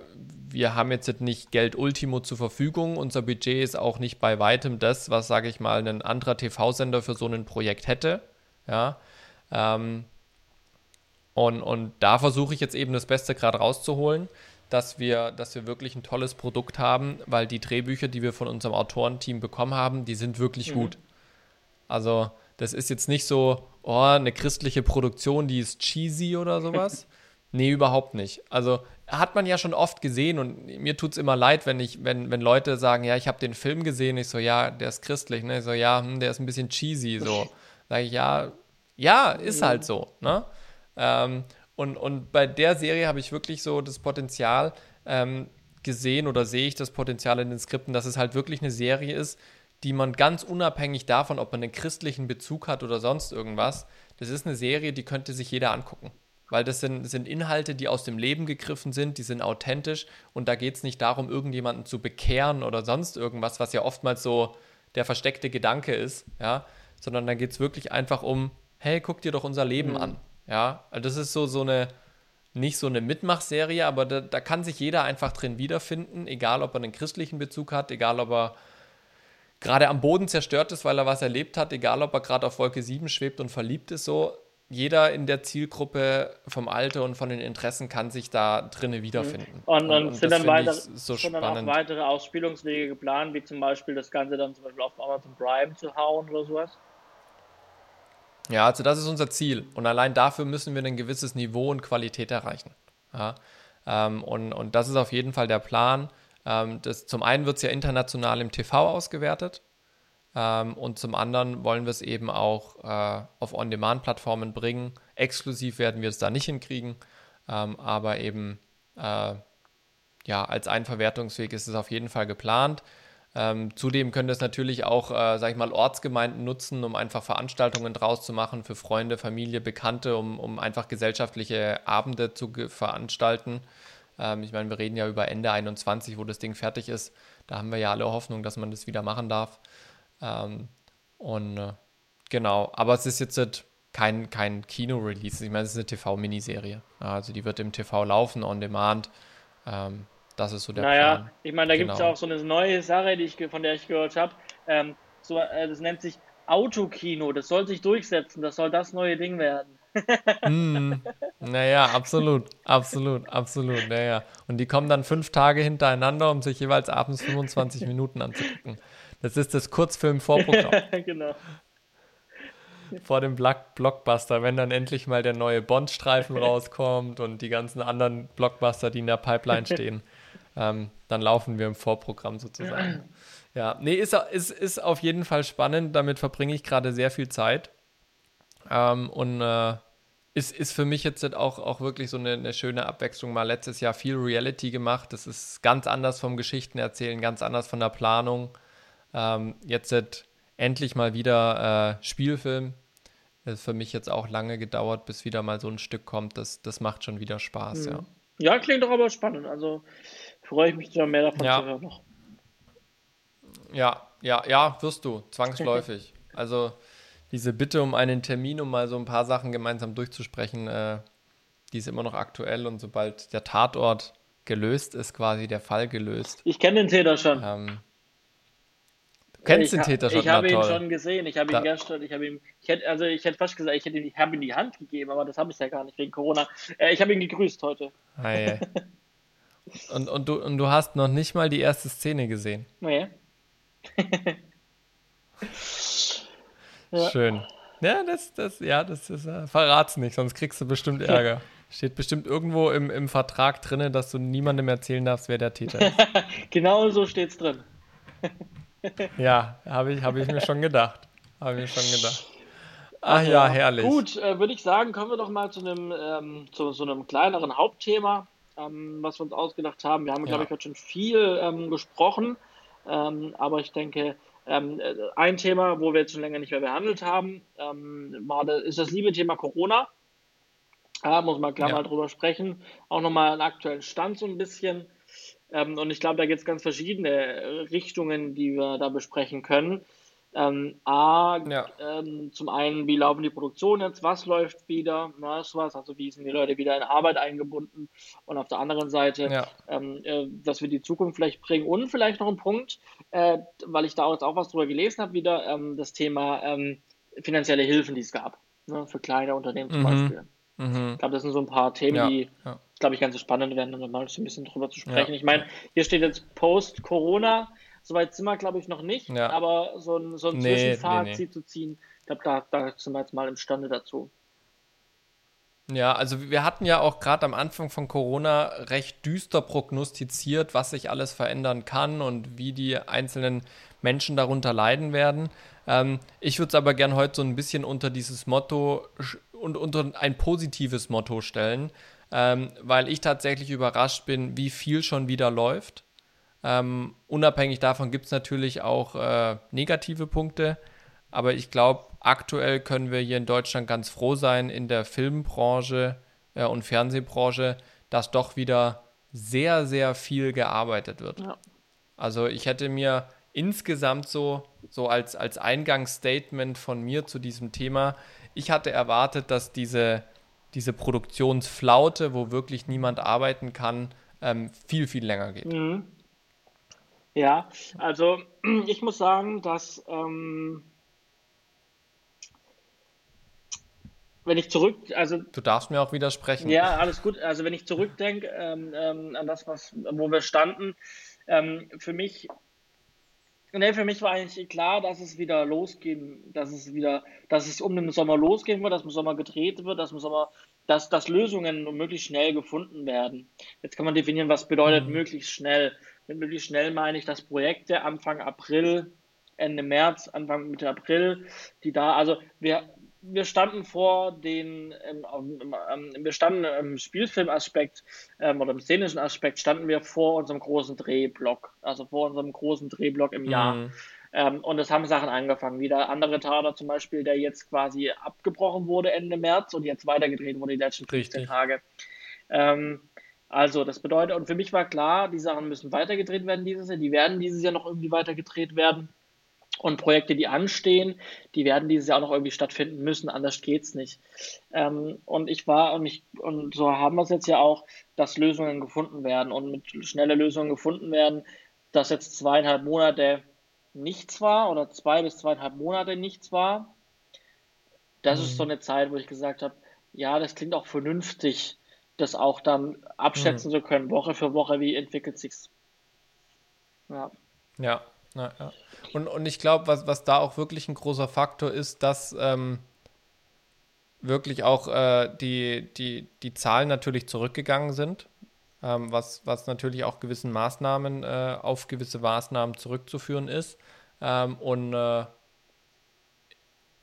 wir haben jetzt nicht Geld Ultimo zur Verfügung. Unser Budget ist auch nicht bei weitem das, was, sage ich mal, ein anderer TV-Sender für so ein Projekt hätte. Ja. Ähm, und, und da versuche ich jetzt eben das Beste gerade rauszuholen, dass wir, dass wir wirklich ein tolles Produkt haben, weil die Drehbücher, die wir von unserem Autorenteam bekommen haben, die sind wirklich mhm. gut. Also das ist jetzt nicht so, oh, eine christliche Produktion, die ist cheesy oder sowas. nee, überhaupt nicht. Also hat man ja schon oft gesehen und mir tut es immer leid, wenn ich, wenn, wenn Leute sagen, ja, ich habe den Film gesehen, ich so, ja, der ist christlich, ne? Ich so, ja, hm, der ist ein bisschen cheesy, so. Sag ich, ja, ja, ist halt so, ne? Ähm, und, und bei der Serie habe ich wirklich so das Potenzial ähm, gesehen oder sehe ich das Potenzial in den Skripten, dass es halt wirklich eine Serie ist, die man ganz unabhängig davon, ob man einen christlichen Bezug hat oder sonst irgendwas, das ist eine Serie, die könnte sich jeder angucken. Weil das sind, das sind Inhalte, die aus dem Leben gegriffen sind, die sind authentisch und da geht es nicht darum, irgendjemanden zu bekehren oder sonst irgendwas, was ja oftmals so der versteckte Gedanke ist, ja, sondern da geht es wirklich einfach um, hey, guck dir doch unser Leben mhm. an. Ja, also das ist so, so eine, nicht so eine Mitmachserie, aber da, da kann sich jeder einfach drin wiederfinden, egal ob er einen christlichen Bezug hat, egal ob er gerade am Boden zerstört ist, weil er was erlebt hat, egal ob er gerade auf Wolke 7 schwebt und verliebt ist, so jeder in der Zielgruppe vom Alter und von den Interessen kann sich da drinnen wiederfinden. Und, und, und sind, dann, weiter, so sind dann auch weitere Ausspielungswege geplant, wie zum Beispiel das Ganze dann zum Beispiel auf Amazon Prime zu hauen oder sowas? Ja, also das ist unser Ziel. Und allein dafür müssen wir ein gewisses Niveau und Qualität erreichen. Ja, ähm, und, und das ist auf jeden Fall der Plan. Ähm, das, zum einen wird es ja international im TV ausgewertet ähm, und zum anderen wollen wir es eben auch äh, auf On-Demand-Plattformen bringen. Exklusiv werden wir es da nicht hinkriegen, ähm, aber eben äh, ja, als ein Verwertungsweg ist es auf jeden Fall geplant. Ähm, zudem können das natürlich auch, äh, sag ich mal, Ortsgemeinden nutzen, um einfach Veranstaltungen draus zu machen für Freunde, Familie, Bekannte, um, um einfach gesellschaftliche Abende zu veranstalten. Ähm, ich meine, wir reden ja über Ende 21, wo das Ding fertig ist. Da haben wir ja alle Hoffnung, dass man das wieder machen darf. Ähm, und äh, genau, aber es ist jetzt kein, kein Kino-Release. Ich meine, es ist eine TV-Miniserie. Also die wird im TV laufen, on demand. Das ist so der naja, Plan. ich meine, da genau. gibt es ja auch so eine neue Sache, die ich, von der ich gehört habe. Ähm, so, äh, das nennt sich Autokino. Das soll sich durchsetzen. Das soll das neue Ding werden mm, naja, absolut, absolut, absolut, naja. Und die kommen dann fünf Tage hintereinander, um sich jeweils abends 25 Minuten anzugucken. Das ist das Kurzfilm-Vorprogramm. genau. Vor dem Blockbuster, wenn dann endlich mal der neue Bond-Streifen rauskommt und die ganzen anderen Blockbuster, die in der Pipeline stehen, ähm, dann laufen wir im Vorprogramm sozusagen. Ja, nee, ist, ist, ist auf jeden Fall spannend. Damit verbringe ich gerade sehr viel Zeit. Ähm, und äh, ist, ist für mich jetzt auch, auch wirklich so eine, eine, schöne Abwechslung. Mal letztes Jahr viel Reality gemacht. Das ist ganz anders vom Geschichten erzählen, ganz anders von der Planung. Ähm, jetzt endlich mal wieder äh, Spielfilm. Das ist für mich jetzt auch lange gedauert, bis wieder mal so ein Stück kommt. Das, das macht schon wieder Spaß, mhm. ja. Ja, klingt doch aber spannend. Also freue ich mich schon mehr davon ja. zu hören noch. Ja, ja, ja, wirst du, zwangsläufig. also diese Bitte um einen Termin, um mal so ein paar Sachen gemeinsam durchzusprechen, äh, die ist immer noch aktuell und sobald der Tatort gelöst ist, quasi der Fall gelöst. Ich kenne den Täter schon. Ähm, du kennst ich den Täter schon? Ich habe ihn schon gesehen. Ich habe ihn gestern, ich habe ihm, ich hätte, also ich hätte fast gesagt, ich hätte ihm, habe ihm die Hand gegeben, aber das habe ich ja gar nicht wegen Corona. Äh, ich habe ihn gegrüßt heute. Hey. und, und, du, und du hast noch nicht mal die erste Szene gesehen. Nee. Ja. Schön. Ja, das, das, ja, das ist, äh, verrat's nicht, sonst kriegst du bestimmt Ärger. Steht bestimmt irgendwo im, im Vertrag drin, dass du niemandem erzählen darfst, wer der Täter ist. genau so steht's drin. ja, habe ich, hab ich mir schon gedacht. Habe ich mir schon gedacht. Ach ja, ja herrlich. Gut, äh, würde ich sagen, kommen wir doch mal zu einem, ähm, zu so einem kleineren Hauptthema, ähm, was wir uns ausgedacht haben. Wir haben, ja. glaube ich, heute schon viel ähm, gesprochen, ähm, aber ich denke, ähm, äh, ein Thema, wo wir jetzt schon länger nicht mehr behandelt haben, ähm, war, ist das liebe Thema Corona. Da muss man klar ja. mal drüber sprechen. Auch nochmal einen aktuellen Stand so ein bisschen. Und ich glaube, da gibt es ganz verschiedene Richtungen, die wir da besprechen können. Ähm, A, ja. ähm, zum einen, wie laufen die Produktionen jetzt, was läuft wieder, na, sowas, also wie sind die Leute wieder in Arbeit eingebunden und auf der anderen Seite, ja. ähm, äh, dass wir die Zukunft vielleicht bringen und vielleicht noch ein Punkt, äh, weil ich da jetzt auch was drüber gelesen habe, wieder ähm, das Thema ähm, finanzielle Hilfen, die es gab, ne, für kleine Unternehmen zum mhm. Beispiel. Mhm. Ich glaube, das sind so ein paar Themen, ja. die, glaube ich, ganz spannend werden, um mal so ein bisschen drüber zu sprechen. Ich meine, hier steht jetzt Post-Corona, Soweit sind wir, glaube ich, noch nicht. Ja. Aber so ein, so ein nee, Zwischenfazit nee, nee. zu ziehen, ich glaube, da, da sind wir jetzt mal imstande dazu. Ja, also wir hatten ja auch gerade am Anfang von Corona recht düster prognostiziert, was sich alles verändern kann und wie die einzelnen Menschen darunter leiden werden. Ähm, ich würde es aber gern heute so ein bisschen unter dieses Motto und unter ein positives Motto stellen, ähm, weil ich tatsächlich überrascht bin, wie viel schon wieder läuft. Ähm, unabhängig davon gibt es natürlich auch äh, negative Punkte, aber ich glaube, aktuell können wir hier in Deutschland ganz froh sein in der Filmbranche äh, und Fernsehbranche, dass doch wieder sehr, sehr viel gearbeitet wird. Ja. Also ich hätte mir insgesamt so, so als, als Eingangsstatement von mir zu diesem Thema, ich hatte erwartet, dass diese, diese Produktionsflaute, wo wirklich niemand arbeiten kann, ähm, viel, viel länger geht. Mhm. Ja, also ich muss sagen, dass ähm, wenn ich zurück, also du darfst mir auch widersprechen. Ja, alles gut. Also wenn ich zurückdenke ähm, ähm, an das, was, wo wir standen, ähm, für mich, nee, für mich war eigentlich klar, dass es wieder losgehen, dass es wieder, dass es um den Sommer losgehen wird, dass im Sommer gedreht wird, dass im Sommer, dass, dass Lösungen möglichst schnell gefunden werden. Jetzt kann man definieren, was bedeutet mhm. möglichst schnell. Mit möglichst schnell meine ich, dass Projekte Anfang April, Ende März, Anfang Mitte April, die da, also wir, wir standen vor den, ähm, ähm, wir standen im Spielfilmaspekt ähm, oder im szenischen Aspekt, standen wir vor unserem großen Drehblock, also vor unserem großen Drehblock im Jahr. Mhm. Ähm, und es haben Sachen angefangen, wie der andere Taler zum Beispiel, der jetzt quasi abgebrochen wurde Ende März und jetzt weitergedreht wurde die letzten 15 Richtig. Tage. Ähm, also, das bedeutet, und für mich war klar, die Sachen müssen weitergedreht werden dieses Jahr, die werden dieses Jahr noch irgendwie weitergedreht werden. Und Projekte, die anstehen, die werden dieses Jahr auch noch irgendwie stattfinden müssen, anders geht's nicht. Ähm, und ich war, und, ich, und so haben wir es jetzt ja auch, dass Lösungen gefunden werden und mit schnelle Lösungen gefunden werden, dass jetzt zweieinhalb Monate nichts war oder zwei bis zweieinhalb Monate nichts war. Das mhm. ist so eine Zeit, wo ich gesagt habe, ja, das klingt auch vernünftig das auch dann abschätzen mhm. zu können, Woche für Woche, wie entwickelt sich's. Ja. Ja, ja, ja. Und, und ich glaube, was, was da auch wirklich ein großer Faktor ist, dass ähm, wirklich auch äh, die, die, die Zahlen natürlich zurückgegangen sind, ähm, was, was natürlich auch gewissen Maßnahmen äh, auf gewisse Maßnahmen zurückzuführen ist. Ähm, und äh,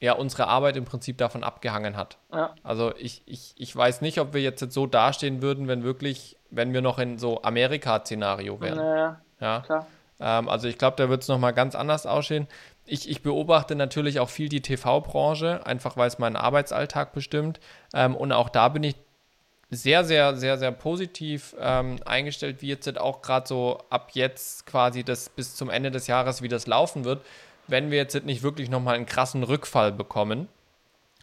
ja unsere Arbeit im Prinzip davon abgehangen hat. Ja. Also ich, ich, ich weiß nicht, ob wir jetzt so dastehen würden, wenn wirklich, wenn wir noch in so Amerika-Szenario wären. Naja, ja, klar. Ähm, also ich glaube, da wird es nochmal ganz anders aussehen. Ich, ich beobachte natürlich auch viel die TV-Branche, einfach weil es meinen Arbeitsalltag bestimmt. Ähm, und auch da bin ich sehr, sehr, sehr, sehr positiv ähm, eingestellt, wie jetzt auch gerade so ab jetzt quasi das bis zum Ende des Jahres, wie das laufen wird wenn wir jetzt nicht wirklich nochmal einen krassen Rückfall bekommen.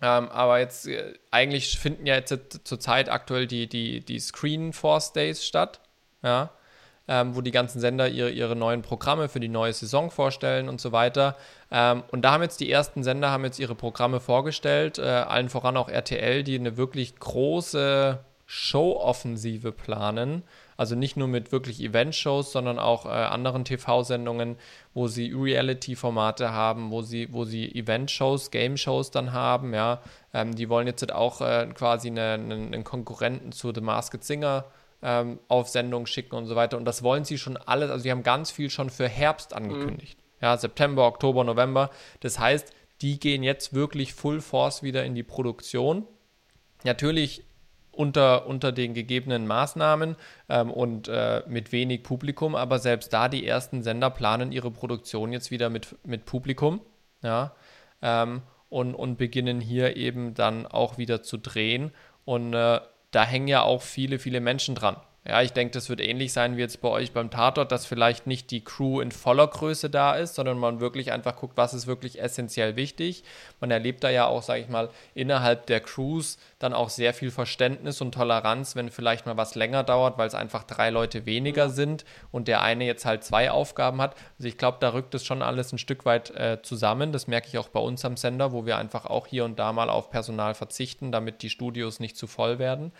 Ähm, aber jetzt, äh, eigentlich finden ja jetzt zurzeit aktuell die, die, die Screen Force Days statt, ja, ähm, wo die ganzen Sender ihre, ihre neuen Programme für die neue Saison vorstellen und so weiter. Ähm, und da haben jetzt die ersten Sender haben jetzt ihre Programme vorgestellt, äh, allen voran auch RTL, die eine wirklich große Show-Offensive planen. Also nicht nur mit wirklich Event-Shows, sondern auch äh, anderen TV-Sendungen, wo sie Reality-Formate haben, wo sie, wo sie Event-Shows, Game-Shows dann haben. Ja, ähm, die wollen jetzt auch äh, quasi einen, einen Konkurrenten zu The Masked Singer ähm, auf Sendung schicken und so weiter. Und das wollen sie schon alles. Also die haben ganz viel schon für Herbst angekündigt. Mhm. Ja, September, Oktober, November. Das heißt, die gehen jetzt wirklich Full Force wieder in die Produktion. Natürlich unter, unter den gegebenen Maßnahmen ähm, und äh, mit wenig Publikum, aber selbst da die ersten Sender planen ihre Produktion jetzt wieder mit, mit Publikum, ja, ähm, und, und beginnen hier eben dann auch wieder zu drehen und äh, da hängen ja auch viele, viele Menschen dran. Ja, ich denke, das wird ähnlich sein wie jetzt bei euch beim Tatort, dass vielleicht nicht die Crew in voller Größe da ist, sondern man wirklich einfach guckt, was ist wirklich essentiell wichtig. Man erlebt da ja auch, sage ich mal, innerhalb der Crews dann auch sehr viel Verständnis und Toleranz, wenn vielleicht mal was länger dauert, weil es einfach drei Leute weniger sind und der eine jetzt halt zwei Aufgaben hat. Also ich glaube, da rückt es schon alles ein Stück weit äh, zusammen. Das merke ich auch bei uns am Sender, wo wir einfach auch hier und da mal auf Personal verzichten, damit die Studios nicht zu voll werden.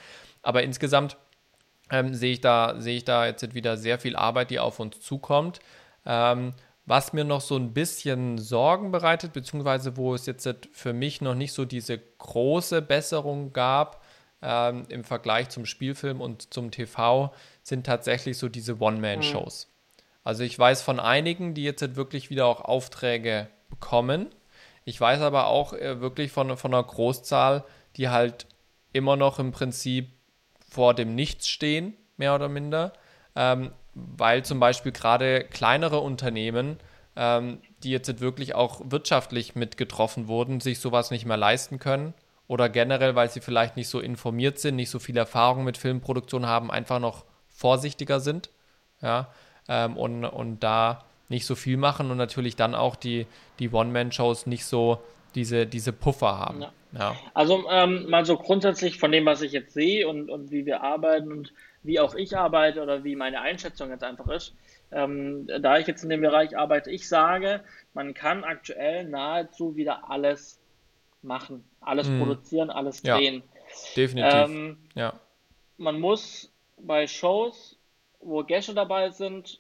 Aber insgesamt ähm, sehe ich, da, sehe ich da jetzt wieder sehr viel Arbeit, die auf uns zukommt. Ähm, was mir noch so ein bisschen Sorgen bereitet, beziehungsweise wo es jetzt für mich noch nicht so diese große Besserung gab ähm, im Vergleich zum Spielfilm und zum TV, sind tatsächlich so diese One-Man-Shows. Mhm. Also ich weiß von einigen, die jetzt wirklich wieder auch Aufträge bekommen. Ich weiß aber auch äh, wirklich von, von einer Großzahl, die halt immer noch im Prinzip vor dem Nichts stehen, mehr oder minder, ähm, weil zum Beispiel gerade kleinere Unternehmen, ähm, die jetzt wirklich auch wirtschaftlich mit getroffen wurden, sich sowas nicht mehr leisten können oder generell, weil sie vielleicht nicht so informiert sind, nicht so viel Erfahrung mit Filmproduktion haben, einfach noch vorsichtiger sind, ja, ähm, und, und da nicht so viel machen und natürlich dann auch die, die One-Man-Shows nicht so diese, diese Puffer haben. Ja. ja. Also ähm, mal so grundsätzlich von dem, was ich jetzt sehe und, und wie wir arbeiten und wie auch ich arbeite oder wie meine Einschätzung jetzt einfach ist, ähm, da ich jetzt in dem Bereich arbeite, ich sage, man kann aktuell nahezu wieder alles machen, alles mhm. produzieren, alles drehen. Ja, definitiv. Ähm, ja. Man muss bei Shows, wo Gäste dabei sind,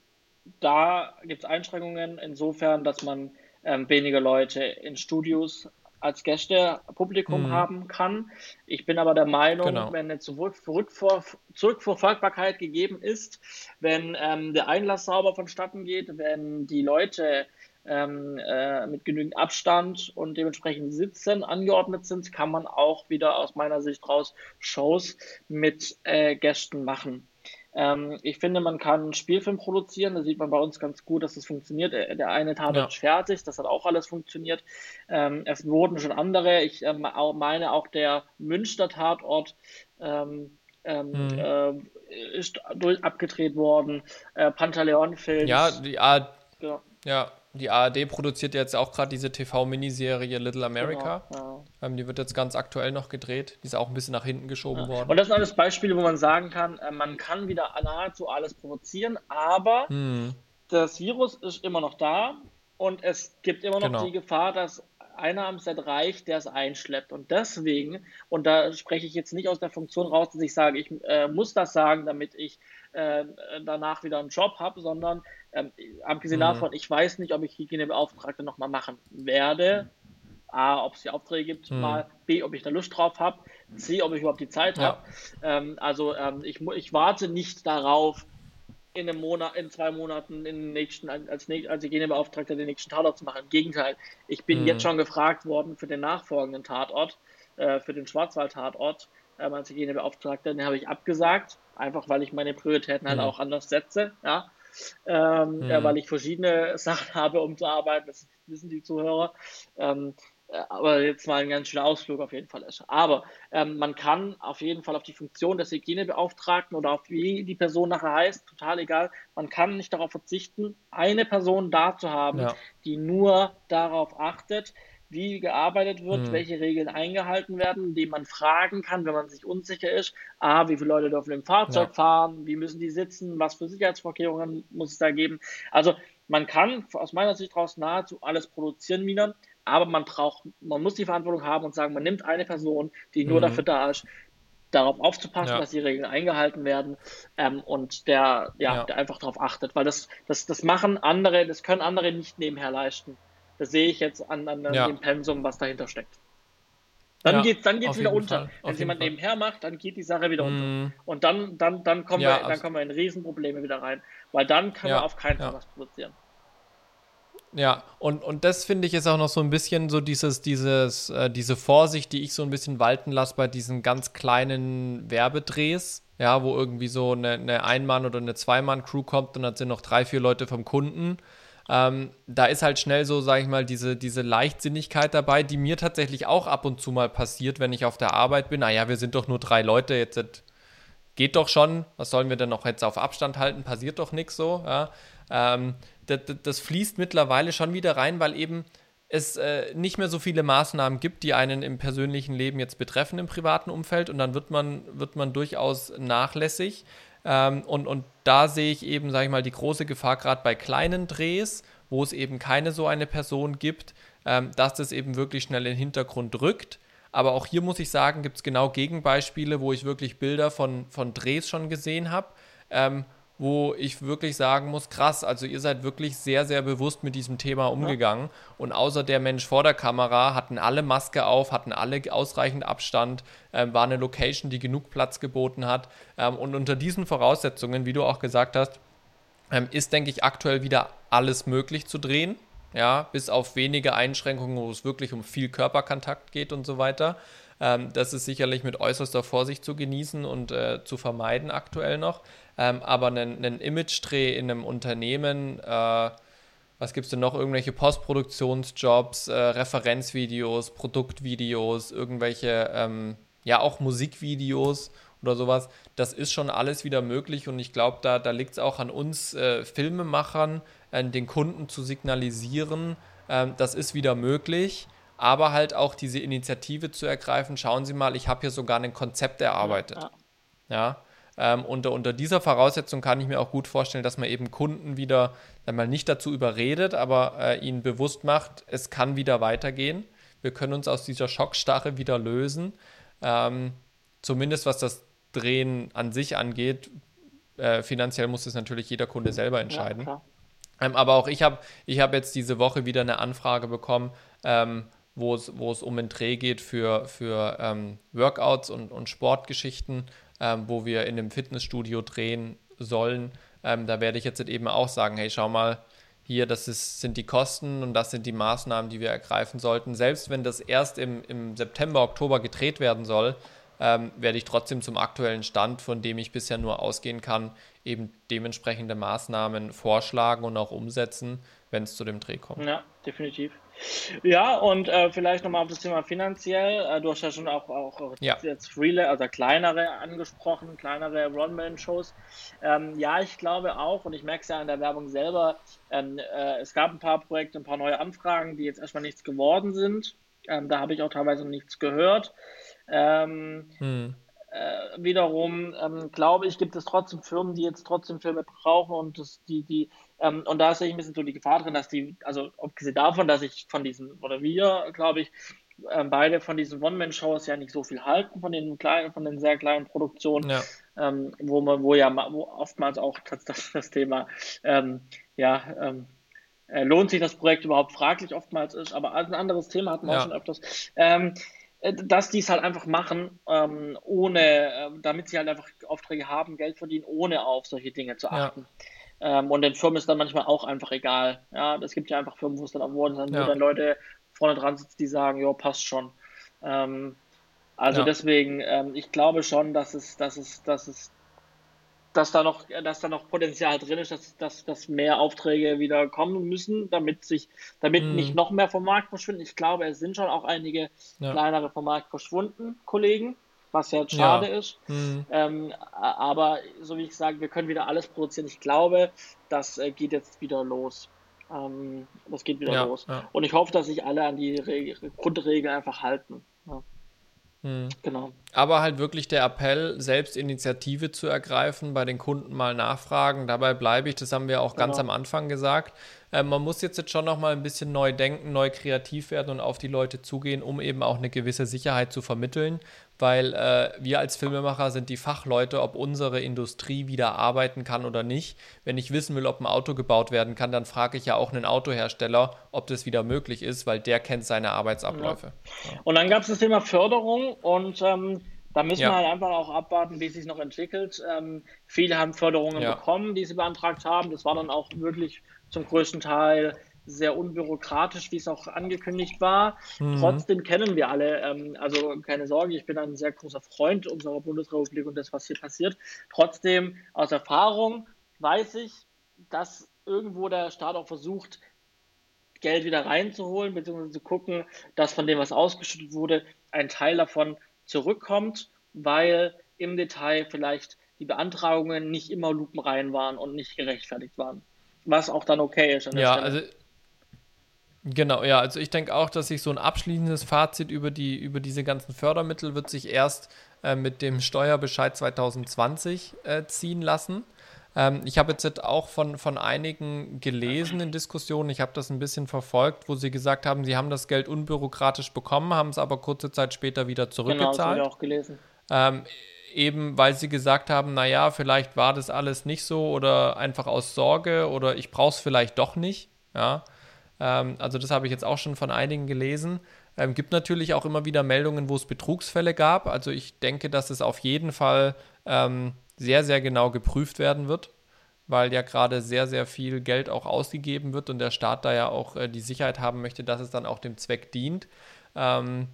da gibt es Einschränkungen insofern, dass man ähm, weniger Leute in Studios als Gäste Publikum mhm. haben kann. Ich bin aber der Meinung, genau. wenn eine Zurückvor Zurückverfolgbarkeit gegeben ist, wenn ähm, der Einlass sauber vonstatten geht, wenn die Leute ähm, äh, mit genügend Abstand und dementsprechend Sitzen angeordnet sind, kann man auch wieder aus meiner Sicht raus Shows mit äh, Gästen machen. Ähm, ich finde, man kann einen Spielfilm produzieren. Da sieht man bei uns ganz gut, dass das funktioniert. Äh, der eine Tatort ja. ist fertig, das hat auch alles funktioniert. Ähm, es wurden schon andere. Ich äh, meine auch der Münster Tatort. Ähm, ähm, hm. äh, ist durch, abgedreht worden. Äh, Pantaleon-Film. Ja, die Art. Ja. ja die ARD produziert jetzt auch gerade diese TV-Miniserie Little America. Genau, ja. ähm, die wird jetzt ganz aktuell noch gedreht. Die ist auch ein bisschen nach hinten geschoben ja. worden. Und das sind alles Beispiele, wo man sagen kann, äh, man kann wieder nahezu alles provozieren, aber hm. das Virus ist immer noch da und es gibt immer noch genau. die Gefahr, dass einer am Set reicht, der es einschleppt. Und deswegen, und da spreche ich jetzt nicht aus der Funktion raus, dass ich sage, ich äh, muss das sagen, damit ich äh, danach wieder einen Job habe, sondern ähm, abgesehen mhm. davon, ich weiß nicht, ob ich Hygienebeauftragte nochmal machen werde. A, ob es die Aufträge gibt, mhm. mal B, ob ich da Lust drauf habe, C, ob ich überhaupt die Zeit ja. habe. Ähm, also ähm, ich, ich warte nicht darauf, in einem Monat, in zwei Monaten in den nächsten, als, als Hygienebeauftragter den nächsten Tatort zu machen. Im Gegenteil, ich bin mhm. jetzt schon gefragt worden für den nachfolgenden Tatort, äh, für den Schwarzwald-Tatort äh, als Hygienebeauftragter. Den habe ich abgesagt, einfach weil ich meine Prioritäten halt mhm. auch anders setze. Ja ähm, mhm. äh, weil ich verschiedene Sachen habe, um zu arbeiten. Das wissen die Zuhörer. Ähm, äh, aber jetzt mal ein ganz schöner Ausflug auf jeden Fall ist. Aber ähm, man kann auf jeden Fall auf die Funktion des Hygienebeauftragten oder auf wie die Person nachher heißt, total egal, man kann nicht darauf verzichten, eine Person da zu haben, ja. die nur darauf achtet, wie gearbeitet wird, mhm. welche Regeln eingehalten werden, die man fragen kann, wenn man sich unsicher ist. A, wie viele Leute dürfen im Fahrzeug ja. fahren, wie müssen die sitzen, was für Sicherheitsvorkehrungen muss es da geben. Also man kann aus meiner Sicht daraus nahezu alles produzieren, Mina, aber man braucht, man muss die Verantwortung haben und sagen, man nimmt eine Person, die nur mhm. dafür da ist, darauf aufzupassen, ja. dass die Regeln eingehalten werden ähm, und der, ja, ja, der einfach darauf achtet, weil das, das, das machen andere, das können andere nicht nebenher leisten. Das sehe ich jetzt an, an, ja. dem Pensum, was dahinter steckt. Dann ja, geht dann geht's wieder unter. Wenn jemand Fall. nebenher macht, dann geht die Sache wieder unter. Mm. Und dann, dann, dann, kommen ja, wir, dann kommen wir in Riesenprobleme wieder rein. Weil dann können ja, wir auf keinen Fall was produzieren. Ja, und, und das finde ich ist auch noch so ein bisschen so dieses, dieses, äh, diese Vorsicht, die ich so ein bisschen walten lasse bei diesen ganz kleinen Werbedrehs, ja, wo irgendwie so eine, eine Ein-Mann- oder eine Zwei-Mann-Crew kommt und dann sind noch drei, vier Leute vom Kunden ähm, da ist halt schnell so, sage ich mal, diese, diese Leichtsinnigkeit dabei, die mir tatsächlich auch ab und zu mal passiert, wenn ich auf der Arbeit bin. Naja, wir sind doch nur drei Leute, jetzt geht doch schon, was sollen wir denn noch jetzt auf Abstand halten, passiert doch nichts so. Ja? Ähm, das, das, fließt mittlerweile schon wieder rein, weil eben es äh, nicht mehr so viele Maßnahmen gibt, die einen im persönlichen Leben jetzt betreffen, im privaten Umfeld. Und dann wird man, wird man durchaus nachlässig. Ähm, und, und da sehe ich eben, sage ich mal, die große Gefahr gerade bei kleinen Drehs, wo es eben keine so eine Person gibt, ähm, dass das eben wirklich schnell in den Hintergrund rückt. Aber auch hier muss ich sagen, gibt es genau Gegenbeispiele, wo ich wirklich Bilder von, von Drehs schon gesehen habe, ähm, wo ich wirklich sagen muss, krass, also ihr seid wirklich sehr, sehr bewusst mit diesem Thema umgegangen. Ja. Und außer der Mensch vor der Kamera hatten alle Maske auf, hatten alle ausreichend Abstand, ähm, war eine Location, die genug Platz geboten hat. Ähm, und unter diesen Voraussetzungen, wie du auch gesagt hast, ähm, ist, denke ich, aktuell wieder alles möglich zu drehen ja, bis auf wenige Einschränkungen, wo es wirklich um viel Körperkontakt geht und so weiter. Ähm, das ist sicherlich mit äußerster Vorsicht zu genießen und äh, zu vermeiden aktuell noch. Ähm, aber einen, einen Image-Dreh in einem Unternehmen, äh, was gibt es denn noch? Irgendwelche Postproduktionsjobs, äh, Referenzvideos, Produktvideos, irgendwelche, ähm, ja, auch Musikvideos oder sowas. Das ist schon alles wieder möglich und ich glaube, da, da liegt es auch an uns äh, Filmemachern, den Kunden zu signalisieren, äh, das ist wieder möglich, aber halt auch diese Initiative zu ergreifen. Schauen Sie mal, ich habe hier sogar ein Konzept erarbeitet. Ja. ja? Ähm, unter, unter dieser Voraussetzung kann ich mir auch gut vorstellen, dass man eben Kunden wieder einmal nicht dazu überredet, aber äh, ihnen bewusst macht, es kann wieder weitergehen. Wir können uns aus dieser Schockstarre wieder lösen. Ähm, zumindest was das Drehen an sich angeht. Äh, finanziell muss es natürlich jeder Kunde selber entscheiden. Ja, ähm, aber auch ich habe ich hab jetzt diese Woche wieder eine Anfrage bekommen, ähm, wo es, um einen Dreh geht für, für ähm, Workouts und, und Sportgeschichten, ähm, wo wir in einem Fitnessstudio drehen sollen. Ähm, da werde ich jetzt eben auch sagen, hey, schau mal, hier, das ist, sind die Kosten und das sind die Maßnahmen, die wir ergreifen sollten. Selbst wenn das erst im, im September, Oktober gedreht werden soll, ähm, werde ich trotzdem zum aktuellen Stand, von dem ich bisher nur ausgehen kann, eben dementsprechende Maßnahmen vorschlagen und auch umsetzen, wenn es zu dem Dreh kommt. Ja, definitiv. Ja, und äh, vielleicht nochmal auf das Thema finanziell. Äh, du hast ja schon auch, auch ja. jetzt Freelance, also kleinere angesprochen, kleinere One-Man-Shows. Ähm, ja, ich glaube auch, und ich merke es ja in der Werbung selber, ähm, äh, es gab ein paar Projekte, ein paar neue Anfragen, die jetzt erstmal nichts geworden sind. Ähm, da habe ich auch teilweise nichts gehört. Ähm, hm. Äh, wiederum ähm, glaube ich, gibt es trotzdem Firmen, die jetzt trotzdem Filme brauchen und das, die, die, ähm, und da sehe ich ein bisschen so die Gefahr drin, dass die, also abgesehen davon, dass ich von diesen, oder wir, glaube ich, ähm, beide von diesen One-Man-Shows ja nicht so viel halten, von den kleinen, von den sehr kleinen Produktionen, ja. ähm, wo man, wo ja wo oftmals auch das, das, das Thema ähm, ja, ähm, äh, lohnt sich das Projekt überhaupt fraglich oftmals ist, aber ein anderes Thema hatten wir ja. auch schon öfters. Ähm, äh, dass die es halt einfach machen, ähm, ohne, äh, damit sie halt einfach Aufträge haben, Geld verdienen, ohne auf solche Dinge zu achten. Ja. Ähm, und den Firmen ist dann manchmal auch einfach egal. Ja, es gibt ja einfach Firmen, wo es dann, wo dann, ja. dann Leute vorne dran sitzen, die sagen, ja, passt schon. Ähm, also ja. deswegen, ähm, ich glaube schon, dass es, dass es, dass es dass da noch, dass da noch Potenzial drin ist, dass, dass, dass mehr Aufträge wieder kommen müssen, damit sich, damit mhm. nicht noch mehr vom Markt verschwinden. Ich glaube, es sind schon auch einige ja. kleinere vom Markt verschwunden, Kollegen, was ja schade ja. ist. Mhm. Ähm, aber so wie ich sage, wir können wieder alles produzieren. Ich glaube, das äh, geht jetzt wieder los. Ähm, das geht wieder ja, los. Und ich hoffe, dass sich alle an die Re Grundregeln einfach halten. Mhm. Genau. Aber halt wirklich der Appell, selbst Initiative zu ergreifen, bei den Kunden mal nachfragen. Dabei bleibe ich, das haben wir auch genau. ganz am Anfang gesagt. Äh, man muss jetzt, jetzt schon noch mal ein bisschen neu denken, neu kreativ werden und auf die Leute zugehen, um eben auch eine gewisse Sicherheit zu vermitteln weil äh, wir als Filmemacher sind die Fachleute, ob unsere Industrie wieder arbeiten kann oder nicht. Wenn ich wissen will, ob ein Auto gebaut werden kann, dann frage ich ja auch einen Autohersteller, ob das wieder möglich ist, weil der kennt seine Arbeitsabläufe. Ja. Und dann gab es das Thema Förderung und ähm, da müssen ja. wir halt einfach auch abwarten, wie es sich noch entwickelt. Ähm, viele haben Förderungen ja. bekommen, die sie beantragt haben. Das war dann auch wirklich zum größten Teil sehr unbürokratisch, wie es auch angekündigt war. Mhm. Trotzdem kennen wir alle, ähm, also keine Sorge, ich bin ein sehr großer Freund unserer Bundesrepublik und das, was hier passiert. Trotzdem aus Erfahrung weiß ich, dass irgendwo der Staat auch versucht, Geld wieder reinzuholen, beziehungsweise zu gucken, dass von dem, was ausgeschüttet wurde, ein Teil davon zurückkommt, weil im Detail vielleicht die Beantragungen nicht immer lupenrein waren und nicht gerechtfertigt waren. Was auch dann okay ist. ja, Stelle. also Genau, ja, also ich denke auch, dass sich so ein abschließendes Fazit über, die, über diese ganzen Fördermittel wird sich erst äh, mit dem Steuerbescheid 2020 äh, ziehen lassen. Ähm, ich habe jetzt auch von, von einigen gelesen in Diskussionen, ich habe das ein bisschen verfolgt, wo sie gesagt haben, sie haben das Geld unbürokratisch bekommen, haben es aber kurze Zeit später wieder zurückgezahlt. Genau, das habe ich auch gelesen. Ähm, eben weil sie gesagt haben, naja, vielleicht war das alles nicht so oder einfach aus Sorge oder ich brauche es vielleicht doch nicht. Ja. Ähm, also das habe ich jetzt auch schon von einigen gelesen. Ähm, gibt natürlich auch immer wieder Meldungen, wo es Betrugsfälle gab. Also ich denke, dass es auf jeden Fall ähm, sehr, sehr genau geprüft werden wird, weil ja gerade sehr, sehr viel Geld auch ausgegeben wird und der Staat da ja auch äh, die Sicherheit haben möchte, dass es dann auch dem Zweck dient. Ähm,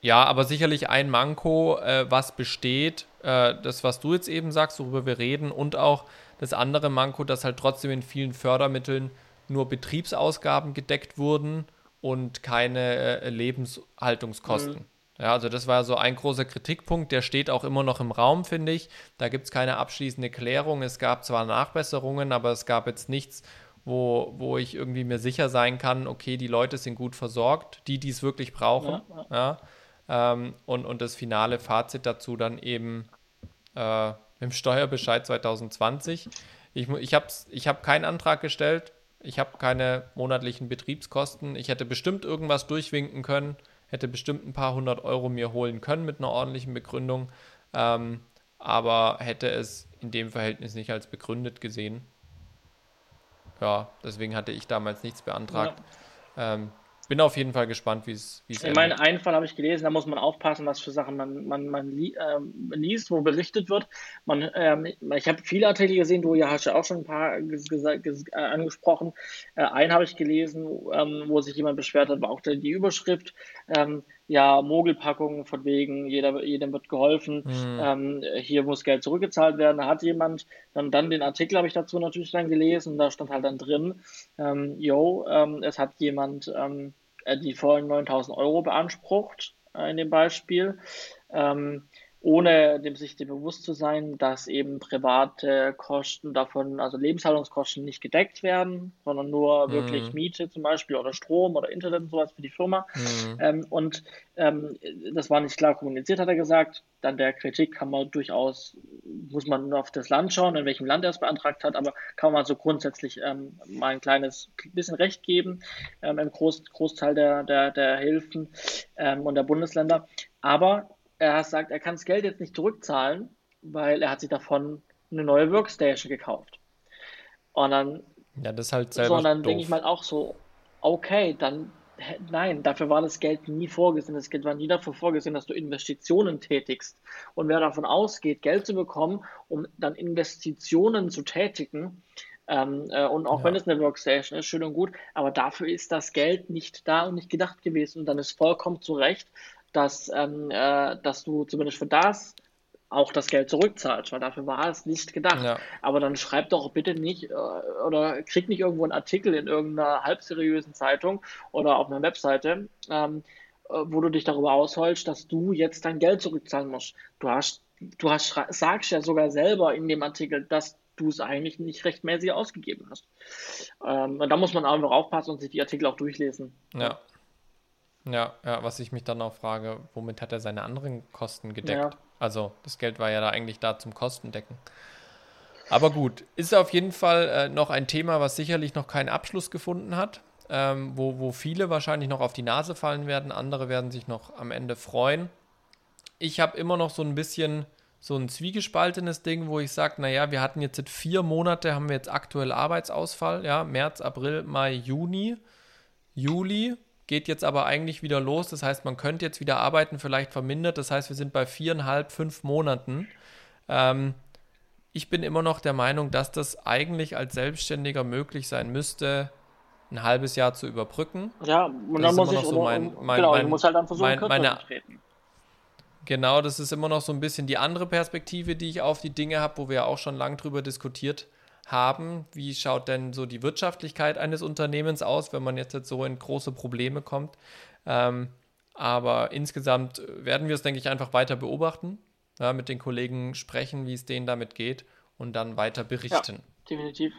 ja, aber sicherlich ein Manko, äh, was besteht, äh, das, was du jetzt eben sagst, worüber wir reden, und auch das andere Manko, dass halt trotzdem in vielen Fördermitteln nur Betriebsausgaben gedeckt wurden und keine äh, Lebenshaltungskosten. Mhm. Ja, also das war so ein großer Kritikpunkt, der steht auch immer noch im Raum, finde ich. Da gibt es keine abschließende Klärung. Es gab zwar Nachbesserungen, aber es gab jetzt nichts, wo, wo ich irgendwie mir sicher sein kann, okay, die Leute sind gut versorgt, die, die es wirklich brauchen. Ja, ja. ähm, und, und das finale Fazit dazu dann eben äh, im Steuerbescheid 2020. Ich, ich habe ich hab keinen Antrag gestellt, ich habe keine monatlichen Betriebskosten. Ich hätte bestimmt irgendwas durchwinken können, hätte bestimmt ein paar hundert Euro mir holen können mit einer ordentlichen Begründung, ähm, aber hätte es in dem Verhältnis nicht als begründet gesehen. Ja, deswegen hatte ich damals nichts beantragt. Ja. Ähm, bin auf jeden Fall gespannt, wie es wie In meinem einen Fall habe ich gelesen, da muss man aufpassen, was für Sachen man, man, man li ähm, liest, wo berichtet wird. Man, ähm, ich habe viele Artikel gesehen, du ja, hast ja auch schon ein paar äh, angesprochen. Äh, einen habe ich gelesen, ähm, wo sich jemand beschwert hat, war auch die Überschrift. Ähm, ja, Mogelpackungen von wegen, jeder, jedem wird geholfen, mhm. ähm, hier muss Geld zurückgezahlt werden. Da hat jemand, dann, dann den Artikel habe ich dazu natürlich dann gelesen, da stand halt dann drin, ähm, yo, ähm, es hat jemand ähm, äh, die vollen 9000 Euro beansprucht äh, in dem Beispiel. Ähm, ohne dem sich dem bewusst zu sein, dass eben private Kosten davon, also Lebenshaltungskosten nicht gedeckt werden, sondern nur mhm. wirklich Miete zum Beispiel oder Strom oder Internet und sowas für die Firma. Mhm. Ähm, und ähm, das war nicht klar kommuniziert, hat er gesagt. Dann der Kritik kann man durchaus, muss man nur auf das Land schauen, in welchem Land er es beantragt hat, aber kann man so grundsätzlich ähm, mal ein kleines bisschen Recht geben ähm, im Groß, Großteil der, der, der Hilfen ähm, und der Bundesländer. Aber er sagt, er kann das Geld jetzt nicht zurückzahlen, weil er hat sich davon eine neue Workstation gekauft. Und dann, ja, das ist halt selber so, dann denke ich mal auch so, okay, dann nein, dafür war das Geld nie vorgesehen. Das Geld war nie dafür vorgesehen, dass du Investitionen tätigst. Und wer davon ausgeht, Geld zu bekommen, um dann Investitionen zu tätigen, ähm, äh, und auch ja. wenn es eine Workstation ist, schön und gut, aber dafür ist das Geld nicht da und nicht gedacht gewesen. Und dann ist vollkommen zu Recht, dass, ähm, äh, dass du zumindest für das auch das Geld zurückzahlst, weil dafür war es nicht gedacht. Ja. Aber dann schreib doch bitte nicht äh, oder krieg nicht irgendwo einen Artikel in irgendeiner halbseriösen Zeitung oder auf einer Webseite, ähm, äh, wo du dich darüber ausholst, dass du jetzt dein Geld zurückzahlen musst. Du hast, du hast, sagst ja sogar selber in dem Artikel, dass du es eigentlich nicht rechtmäßig ausgegeben hast. Ähm, und da muss man einfach aufpassen und sich die Artikel auch durchlesen. Ja. Ja, ja, was ich mich dann auch frage, womit hat er seine anderen Kosten gedeckt? Ja. Also das Geld war ja da eigentlich da zum Kostendecken. Aber gut, ist auf jeden Fall äh, noch ein Thema, was sicherlich noch keinen Abschluss gefunden hat, ähm, wo, wo viele wahrscheinlich noch auf die Nase fallen werden, andere werden sich noch am Ende freuen. Ich habe immer noch so ein bisschen so ein zwiegespaltenes Ding, wo ich sage, naja, wir hatten jetzt vier Monate, haben wir jetzt aktuell Arbeitsausfall, ja, März, April, Mai, Juni, Juli, geht jetzt aber eigentlich wieder los. Das heißt, man könnte jetzt wieder arbeiten, vielleicht vermindert. Das heißt, wir sind bei viereinhalb, fünf Monaten. Ähm, ich bin immer noch der Meinung, dass das eigentlich als Selbstständiger möglich sein müsste, ein halbes Jahr zu überbrücken. Ja, und dann muss ich so mein, mein, genau, mein, muss halt dann versuchen, mein, meine, treten. Genau, das ist immer noch so ein bisschen die andere Perspektive, die ich auf die Dinge habe, wo wir auch schon lange drüber diskutiert haben. Wie schaut denn so die Wirtschaftlichkeit eines Unternehmens aus, wenn man jetzt, jetzt so in große Probleme kommt? Ähm, aber insgesamt werden wir es, denke ich, einfach weiter beobachten. ja, mit den Kollegen sprechen, wie es denen damit geht und dann weiter berichten. Ja, definitiv.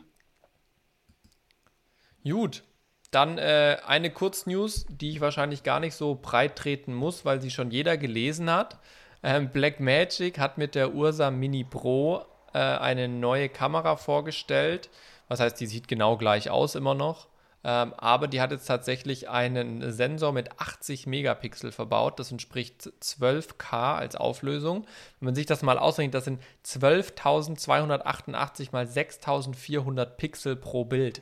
Gut, dann äh, eine Kurznews, die ich wahrscheinlich gar nicht so breit treten muss, weil sie schon jeder gelesen hat. Ähm, Blackmagic hat mit der Ursa Mini Pro äh, eine neue Kamera vorgestellt. Was heißt, die sieht genau gleich aus immer noch. Ähm, aber die hat jetzt tatsächlich einen Sensor mit 80 Megapixel verbaut. Das entspricht 12K als Auflösung. Wenn man sich das mal ausrechnet, das sind 12.288 mal 6.400 Pixel pro Bild.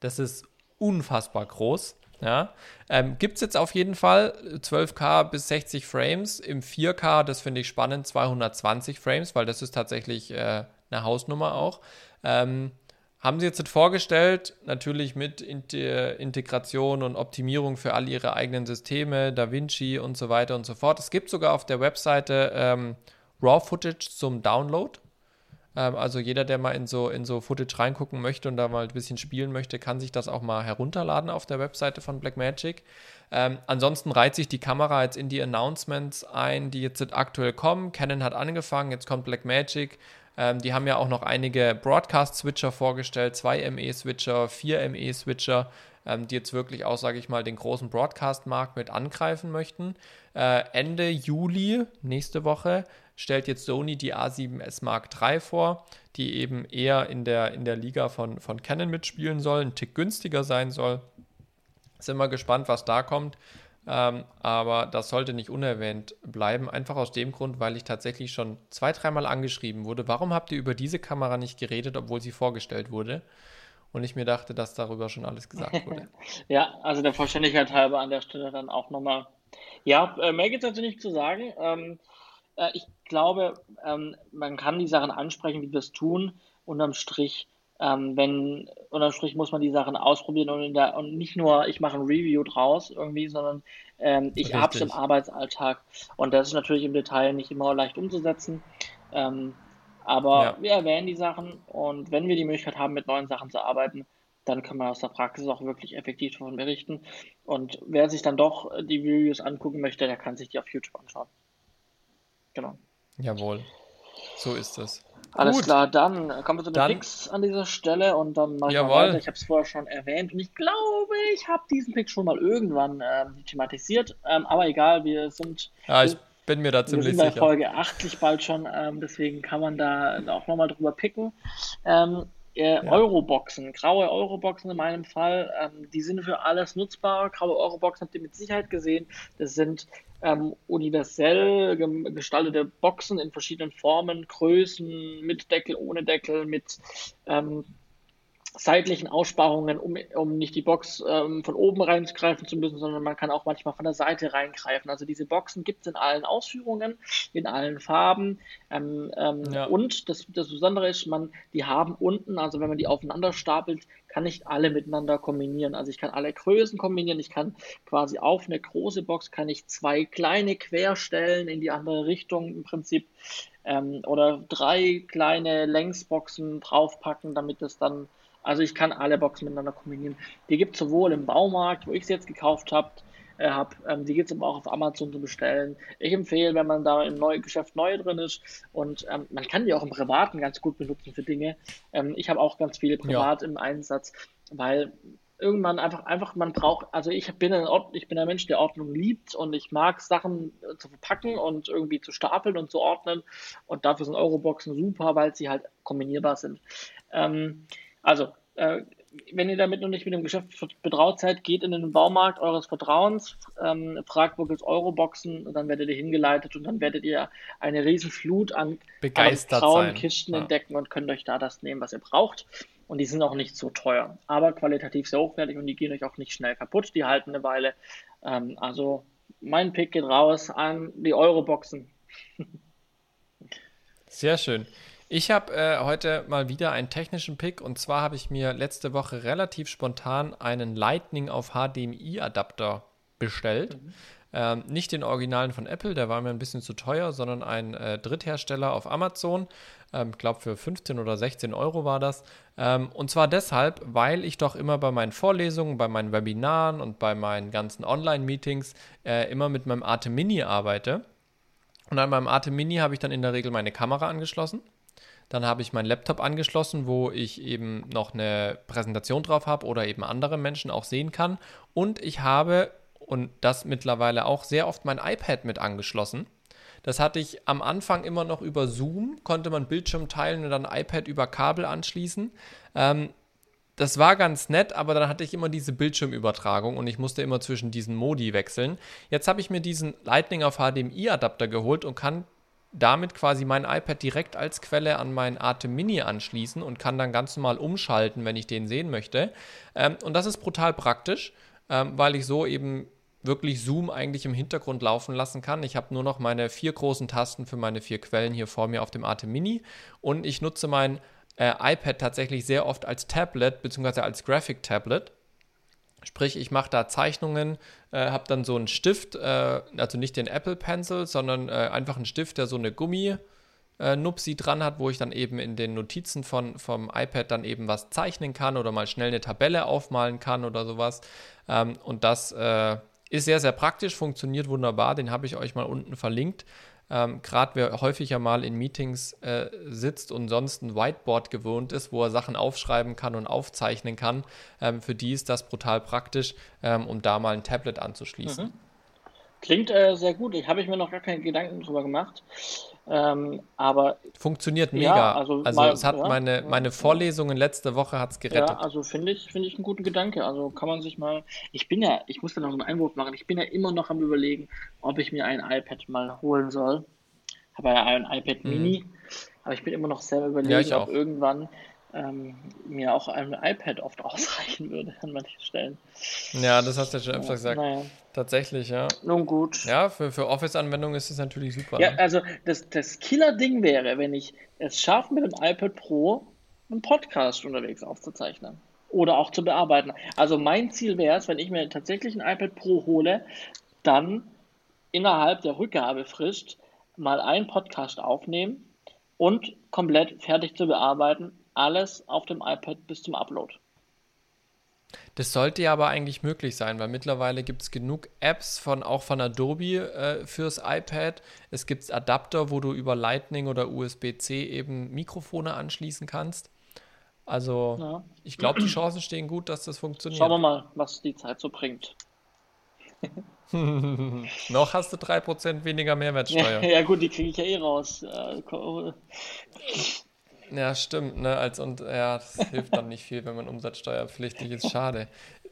Das ist unfassbar groß. Ja. Ähm, Gibt es jetzt auf jeden Fall 12K bis 60 Frames. Im 4K, das finde ich spannend, 220 Frames, weil das ist tatsächlich äh, eine Hausnummer auch. Ähm, haben sie jetzt vorgestellt, natürlich mit Integration und Optimierung für all ihre eigenen Systeme, DaVinci und so weiter und so fort. Es gibt sogar auf der Webseite ähm, RAW-Footage zum Download. Ähm, also jeder, der mal in so, in so Footage reingucken möchte und da mal ein bisschen spielen möchte, kann sich das auch mal herunterladen auf der Webseite von Blackmagic. Ähm, ansonsten reiht sich die Kamera jetzt in die Announcements ein, die jetzt aktuell kommen. Canon hat angefangen, jetzt kommt Blackmagic. Ähm, die haben ja auch noch einige Broadcast-Switcher vorgestellt, zwei ME-Switcher, vier ME-Switcher, ähm, die jetzt wirklich auch, sage ich mal, den großen Broadcast-Markt mit angreifen möchten. Äh, Ende Juli, nächste Woche, stellt jetzt Sony die A7S Mark III vor, die eben eher in der, in der Liga von, von Canon mitspielen soll, ein Tick günstiger sein soll. Sind wir gespannt, was da kommt. Ähm, aber das sollte nicht unerwähnt bleiben, einfach aus dem Grund, weil ich tatsächlich schon zwei, dreimal angeschrieben wurde. Warum habt ihr über diese Kamera nicht geredet, obwohl sie vorgestellt wurde? Und ich mir dachte, dass darüber schon alles gesagt wurde. ja, also der Vollständigkeit halber an der Stelle dann auch nochmal. Ja, äh, mehr gibt es natürlich nicht zu sagen. Ähm, äh, ich glaube, ähm, man kann die Sachen ansprechen, wie wir es tun. Unterm Strich ähm, wenn, unterm Strich muss man die Sachen ausprobieren und, der, und nicht nur, ich mache ein Review draus irgendwie, sondern ähm, ich habe es im Arbeitsalltag. Und das ist natürlich im Detail nicht immer leicht umzusetzen. Ähm, aber ja. wir erwähnen die Sachen und wenn wir die Möglichkeit haben, mit neuen Sachen zu arbeiten, dann kann man aus der Praxis auch wirklich effektiv davon berichten. Und wer sich dann doch die Reviews angucken möchte, der kann sich die auf YouTube anschauen. Genau. Jawohl. So ist es. Alles Gut. klar, dann kommen wir zu den dann, Picks an dieser Stelle und dann mache ich mal weiter. Ich habe es vorher schon erwähnt und ich glaube, ich habe diesen Pick schon mal irgendwann ähm, thematisiert. Ähm, aber egal, wir sind. Ja, ich bin mir da ziemlich sicher. Wir sind bei Folge 80 bald schon, ähm, deswegen kann man da auch nochmal drüber picken. Ähm, äh, ja. Euroboxen, graue Euroboxen in meinem Fall, ähm, die sind für alles nutzbar. Graue Euroboxen habt ihr mit Sicherheit gesehen. Das sind ähm, universell gestaltete Boxen in verschiedenen Formen, Größen, mit Deckel, ohne Deckel, mit ähm, seitlichen Aussparungen, um, um nicht die Box ähm, von oben reingreifen zu müssen, sondern man kann auch manchmal von der Seite reingreifen. Also diese Boxen gibt es in allen Ausführungen, in allen Farben. Ähm, ähm, ja. Und das, das Besondere ist, man, die haben unten, also wenn man die aufeinander stapelt, kann ich alle miteinander kombinieren. Also ich kann alle Größen kombinieren. Ich kann quasi auf eine große Box kann ich zwei kleine querstellen in die andere Richtung im Prinzip. Ähm, oder drei kleine Längsboxen draufpacken, damit es dann also ich kann alle Boxen miteinander kombinieren. Die gibt es sowohl im Baumarkt, wo ich sie jetzt gekauft habe, äh, hab, ähm, die gibt es aber auch auf Amazon zu bestellen. Ich empfehle, wenn man da im neuen Geschäft neu drin ist und ähm, man kann die auch im Privaten ganz gut benutzen für Dinge. Ähm, ich habe auch ganz viele privat ja. im Einsatz, weil irgendwann einfach, einfach man braucht, also ich bin ein, Ort, ich bin ein Mensch, der Ordnung liebt und ich mag Sachen äh, zu verpacken und irgendwie zu stapeln und zu ordnen und dafür sind Euroboxen super, weil sie halt kombinierbar sind. Ähm, also, äh, wenn ihr damit noch nicht mit dem Geschäft betraut seid, geht in den Baumarkt eures Vertrauens, ähm, fragt, wo gibt es Euroboxen und dann werdet ihr hingeleitet und dann werdet ihr eine riesen Flut an, grauen Kisten ja. entdecken und könnt euch da das nehmen, was ihr braucht. Und die sind auch nicht so teuer, aber qualitativ sehr hochwertig und die gehen euch auch nicht schnell kaputt, die halten eine Weile. Ähm, also mein Pick geht raus an die Euroboxen. Sehr schön. Ich habe äh, heute mal wieder einen technischen Pick und zwar habe ich mir letzte Woche relativ spontan einen Lightning auf HDMI-Adapter bestellt. Mhm. Ähm, nicht den Originalen von Apple, der war mir ein bisschen zu teuer, sondern ein äh, Dritthersteller auf Amazon. Ich ähm, glaube, für 15 oder 16 Euro war das. Ähm, und zwar deshalb, weil ich doch immer bei meinen Vorlesungen, bei meinen Webinaren und bei meinen ganzen Online-Meetings äh, immer mit meinem Arte Mini arbeite. Und an meinem Arte Mini habe ich dann in der Regel meine Kamera angeschlossen. Dann habe ich meinen Laptop angeschlossen, wo ich eben noch eine Präsentation drauf habe oder eben andere Menschen auch sehen kann. Und ich habe, und das mittlerweile auch, sehr oft mein iPad mit angeschlossen. Das hatte ich am Anfang immer noch über Zoom, konnte man Bildschirm teilen und dann iPad über Kabel anschließen. Ähm, das war ganz nett, aber dann hatte ich immer diese Bildschirmübertragung und ich musste immer zwischen diesen Modi wechseln. Jetzt habe ich mir diesen Lightning auf HDMI-Adapter geholt und kann damit quasi mein iPad direkt als Quelle an mein Atem Mini anschließen und kann dann ganz normal umschalten, wenn ich den sehen möchte. Ähm, und das ist brutal praktisch, ähm, weil ich so eben wirklich Zoom eigentlich im Hintergrund laufen lassen kann. Ich habe nur noch meine vier großen Tasten für meine vier Quellen hier vor mir auf dem Atem Mini und ich nutze mein äh, iPad tatsächlich sehr oft als Tablet bzw. als Graphic Tablet. Sprich, ich mache da Zeichnungen, äh, habe dann so einen Stift, äh, also nicht den Apple Pencil, sondern äh, einfach einen Stift, der so eine Gummi äh, Nupsi dran hat, wo ich dann eben in den Notizen von, vom iPad dann eben was zeichnen kann oder mal schnell eine Tabelle aufmalen kann oder sowas. Ähm, und das äh, ist sehr, sehr praktisch, funktioniert wunderbar. Den habe ich euch mal unten verlinkt ähm, gerade wer häufiger mal in Meetings äh, sitzt und sonst ein Whiteboard gewohnt ist, wo er Sachen aufschreiben kann und aufzeichnen kann, ähm, für die ist das brutal praktisch, ähm, um da mal ein Tablet anzuschließen. Mhm. Klingt äh, sehr gut. Ich habe ich mir noch gar keine Gedanken drüber gemacht. Ähm, aber funktioniert mega. Ja, also, also mal, es hat ja, meine, meine Vorlesungen letzte Woche hat's gerettet. Ja, also finde ich, finde ich einen guten Gedanke. Also kann man sich mal. Ich bin ja, ich muss da noch einen Einwurf machen. Ich bin ja immer noch am überlegen, ob ich mir ein iPad mal holen soll. Habe ja ein iPad mhm. Mini, aber ich bin immer noch selber überlegen, ja, ob irgendwann ähm, mir auch ein iPad oft ausreichen würde an manchen Stellen. Ja, das hast du ja schon öfter gesagt. Naja. Tatsächlich, ja. Nun gut. Ja, für, für Office-Anwendungen ist es natürlich super. Ja, ne? also das, das Killer-Ding wäre, wenn ich es schaffe, mit dem iPad Pro einen Podcast unterwegs aufzuzeichnen oder auch zu bearbeiten. Also mein Ziel wäre es, wenn ich mir tatsächlich ein iPad Pro hole, dann innerhalb der Rückgabefrist mal einen Podcast aufnehmen und komplett fertig zu bearbeiten, alles auf dem iPad bis zum Upload. Das sollte ja aber eigentlich möglich sein, weil mittlerweile gibt es genug Apps von auch von Adobe äh, fürs iPad. Es gibt Adapter, wo du über Lightning oder USB-C eben Mikrofone anschließen kannst. Also ja. ich glaube, die Chancen stehen gut, dass das funktioniert. Schauen wir mal, was die Zeit so bringt. Noch hast du 3% weniger Mehrwertsteuer. Ja, ja gut, die kriege ich ja eh raus. Ja, stimmt, ne? Als und ja, das hilft dann nicht viel, wenn man umsatzsteuerpflichtig ist. Schade.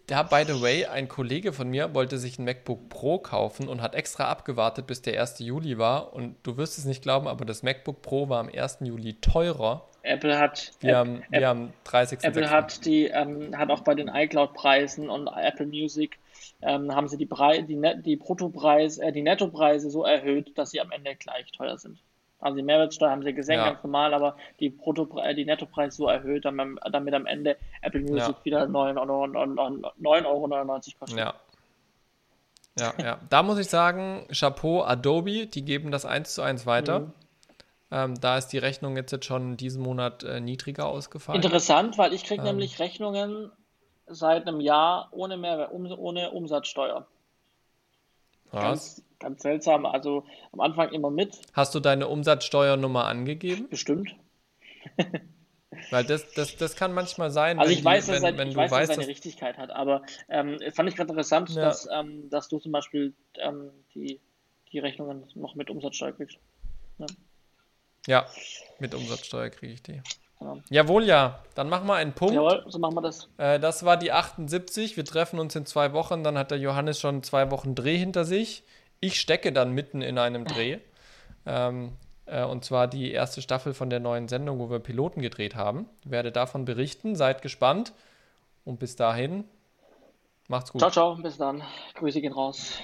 Da, by the way, ein Kollege von mir wollte sich ein MacBook Pro kaufen und hat extra abgewartet, bis der 1. Juli war. Und du wirst es nicht glauben, aber das MacBook Pro war am 1. Juli teurer. Apple hat. Wir, App, haben, wir App, haben 30. Apple hat die, ähm, hat auch bei den iCloud-Preisen und Apple Music ähm, haben sie die, Preise, die, Net, die Bruttopreis, äh, die Nettopreise so erhöht, dass sie am Ende gleich teuer sind. Also die Mehrwertsteuer haben sie gesenkt, ja. ganz normal, aber die, Brutto, äh, die Nettopreis so erhöht, damit, damit am Ende Apple Music ja. wieder 9,99 Euro kostet. Ja. Ja, ja. Da muss ich sagen, Chapeau, Adobe, die geben das eins zu eins weiter. Mhm. Ähm, da ist die Rechnung jetzt, jetzt schon diesen Monat äh, niedriger ausgefallen. Interessant, weil ich kriege ähm. nämlich Rechnungen seit einem Jahr ohne Mehrwert, um, ohne Umsatzsteuer. Was? Ganz, ganz seltsam. Also am Anfang immer mit. Hast du deine Umsatzsteuernummer angegeben? Bestimmt. Weil das, das, das kann manchmal sein, also ich weiß, die, wenn, wenn ich du weiß, weißt, dass seine Richtigkeit hat, aber ähm, fand ich gerade interessant, ja. dass, ähm, dass du zum Beispiel ähm, die, die Rechnungen noch mit Umsatzsteuer kriegst. Ja, ja mit Umsatzsteuer kriege ich die. Ja. Jawohl, ja. Dann machen wir einen Punkt. Jawohl, so machen wir das. Äh, das war die 78. Wir treffen uns in zwei Wochen. Dann hat der Johannes schon zwei Wochen Dreh hinter sich. Ich stecke dann mitten in einem Dreh. ähm, äh, und zwar die erste Staffel von der neuen Sendung, wo wir Piloten gedreht haben. Werde davon berichten. Seid gespannt. Und bis dahin, macht's gut. Ciao, ciao. Bis dann. Grüße gehen raus.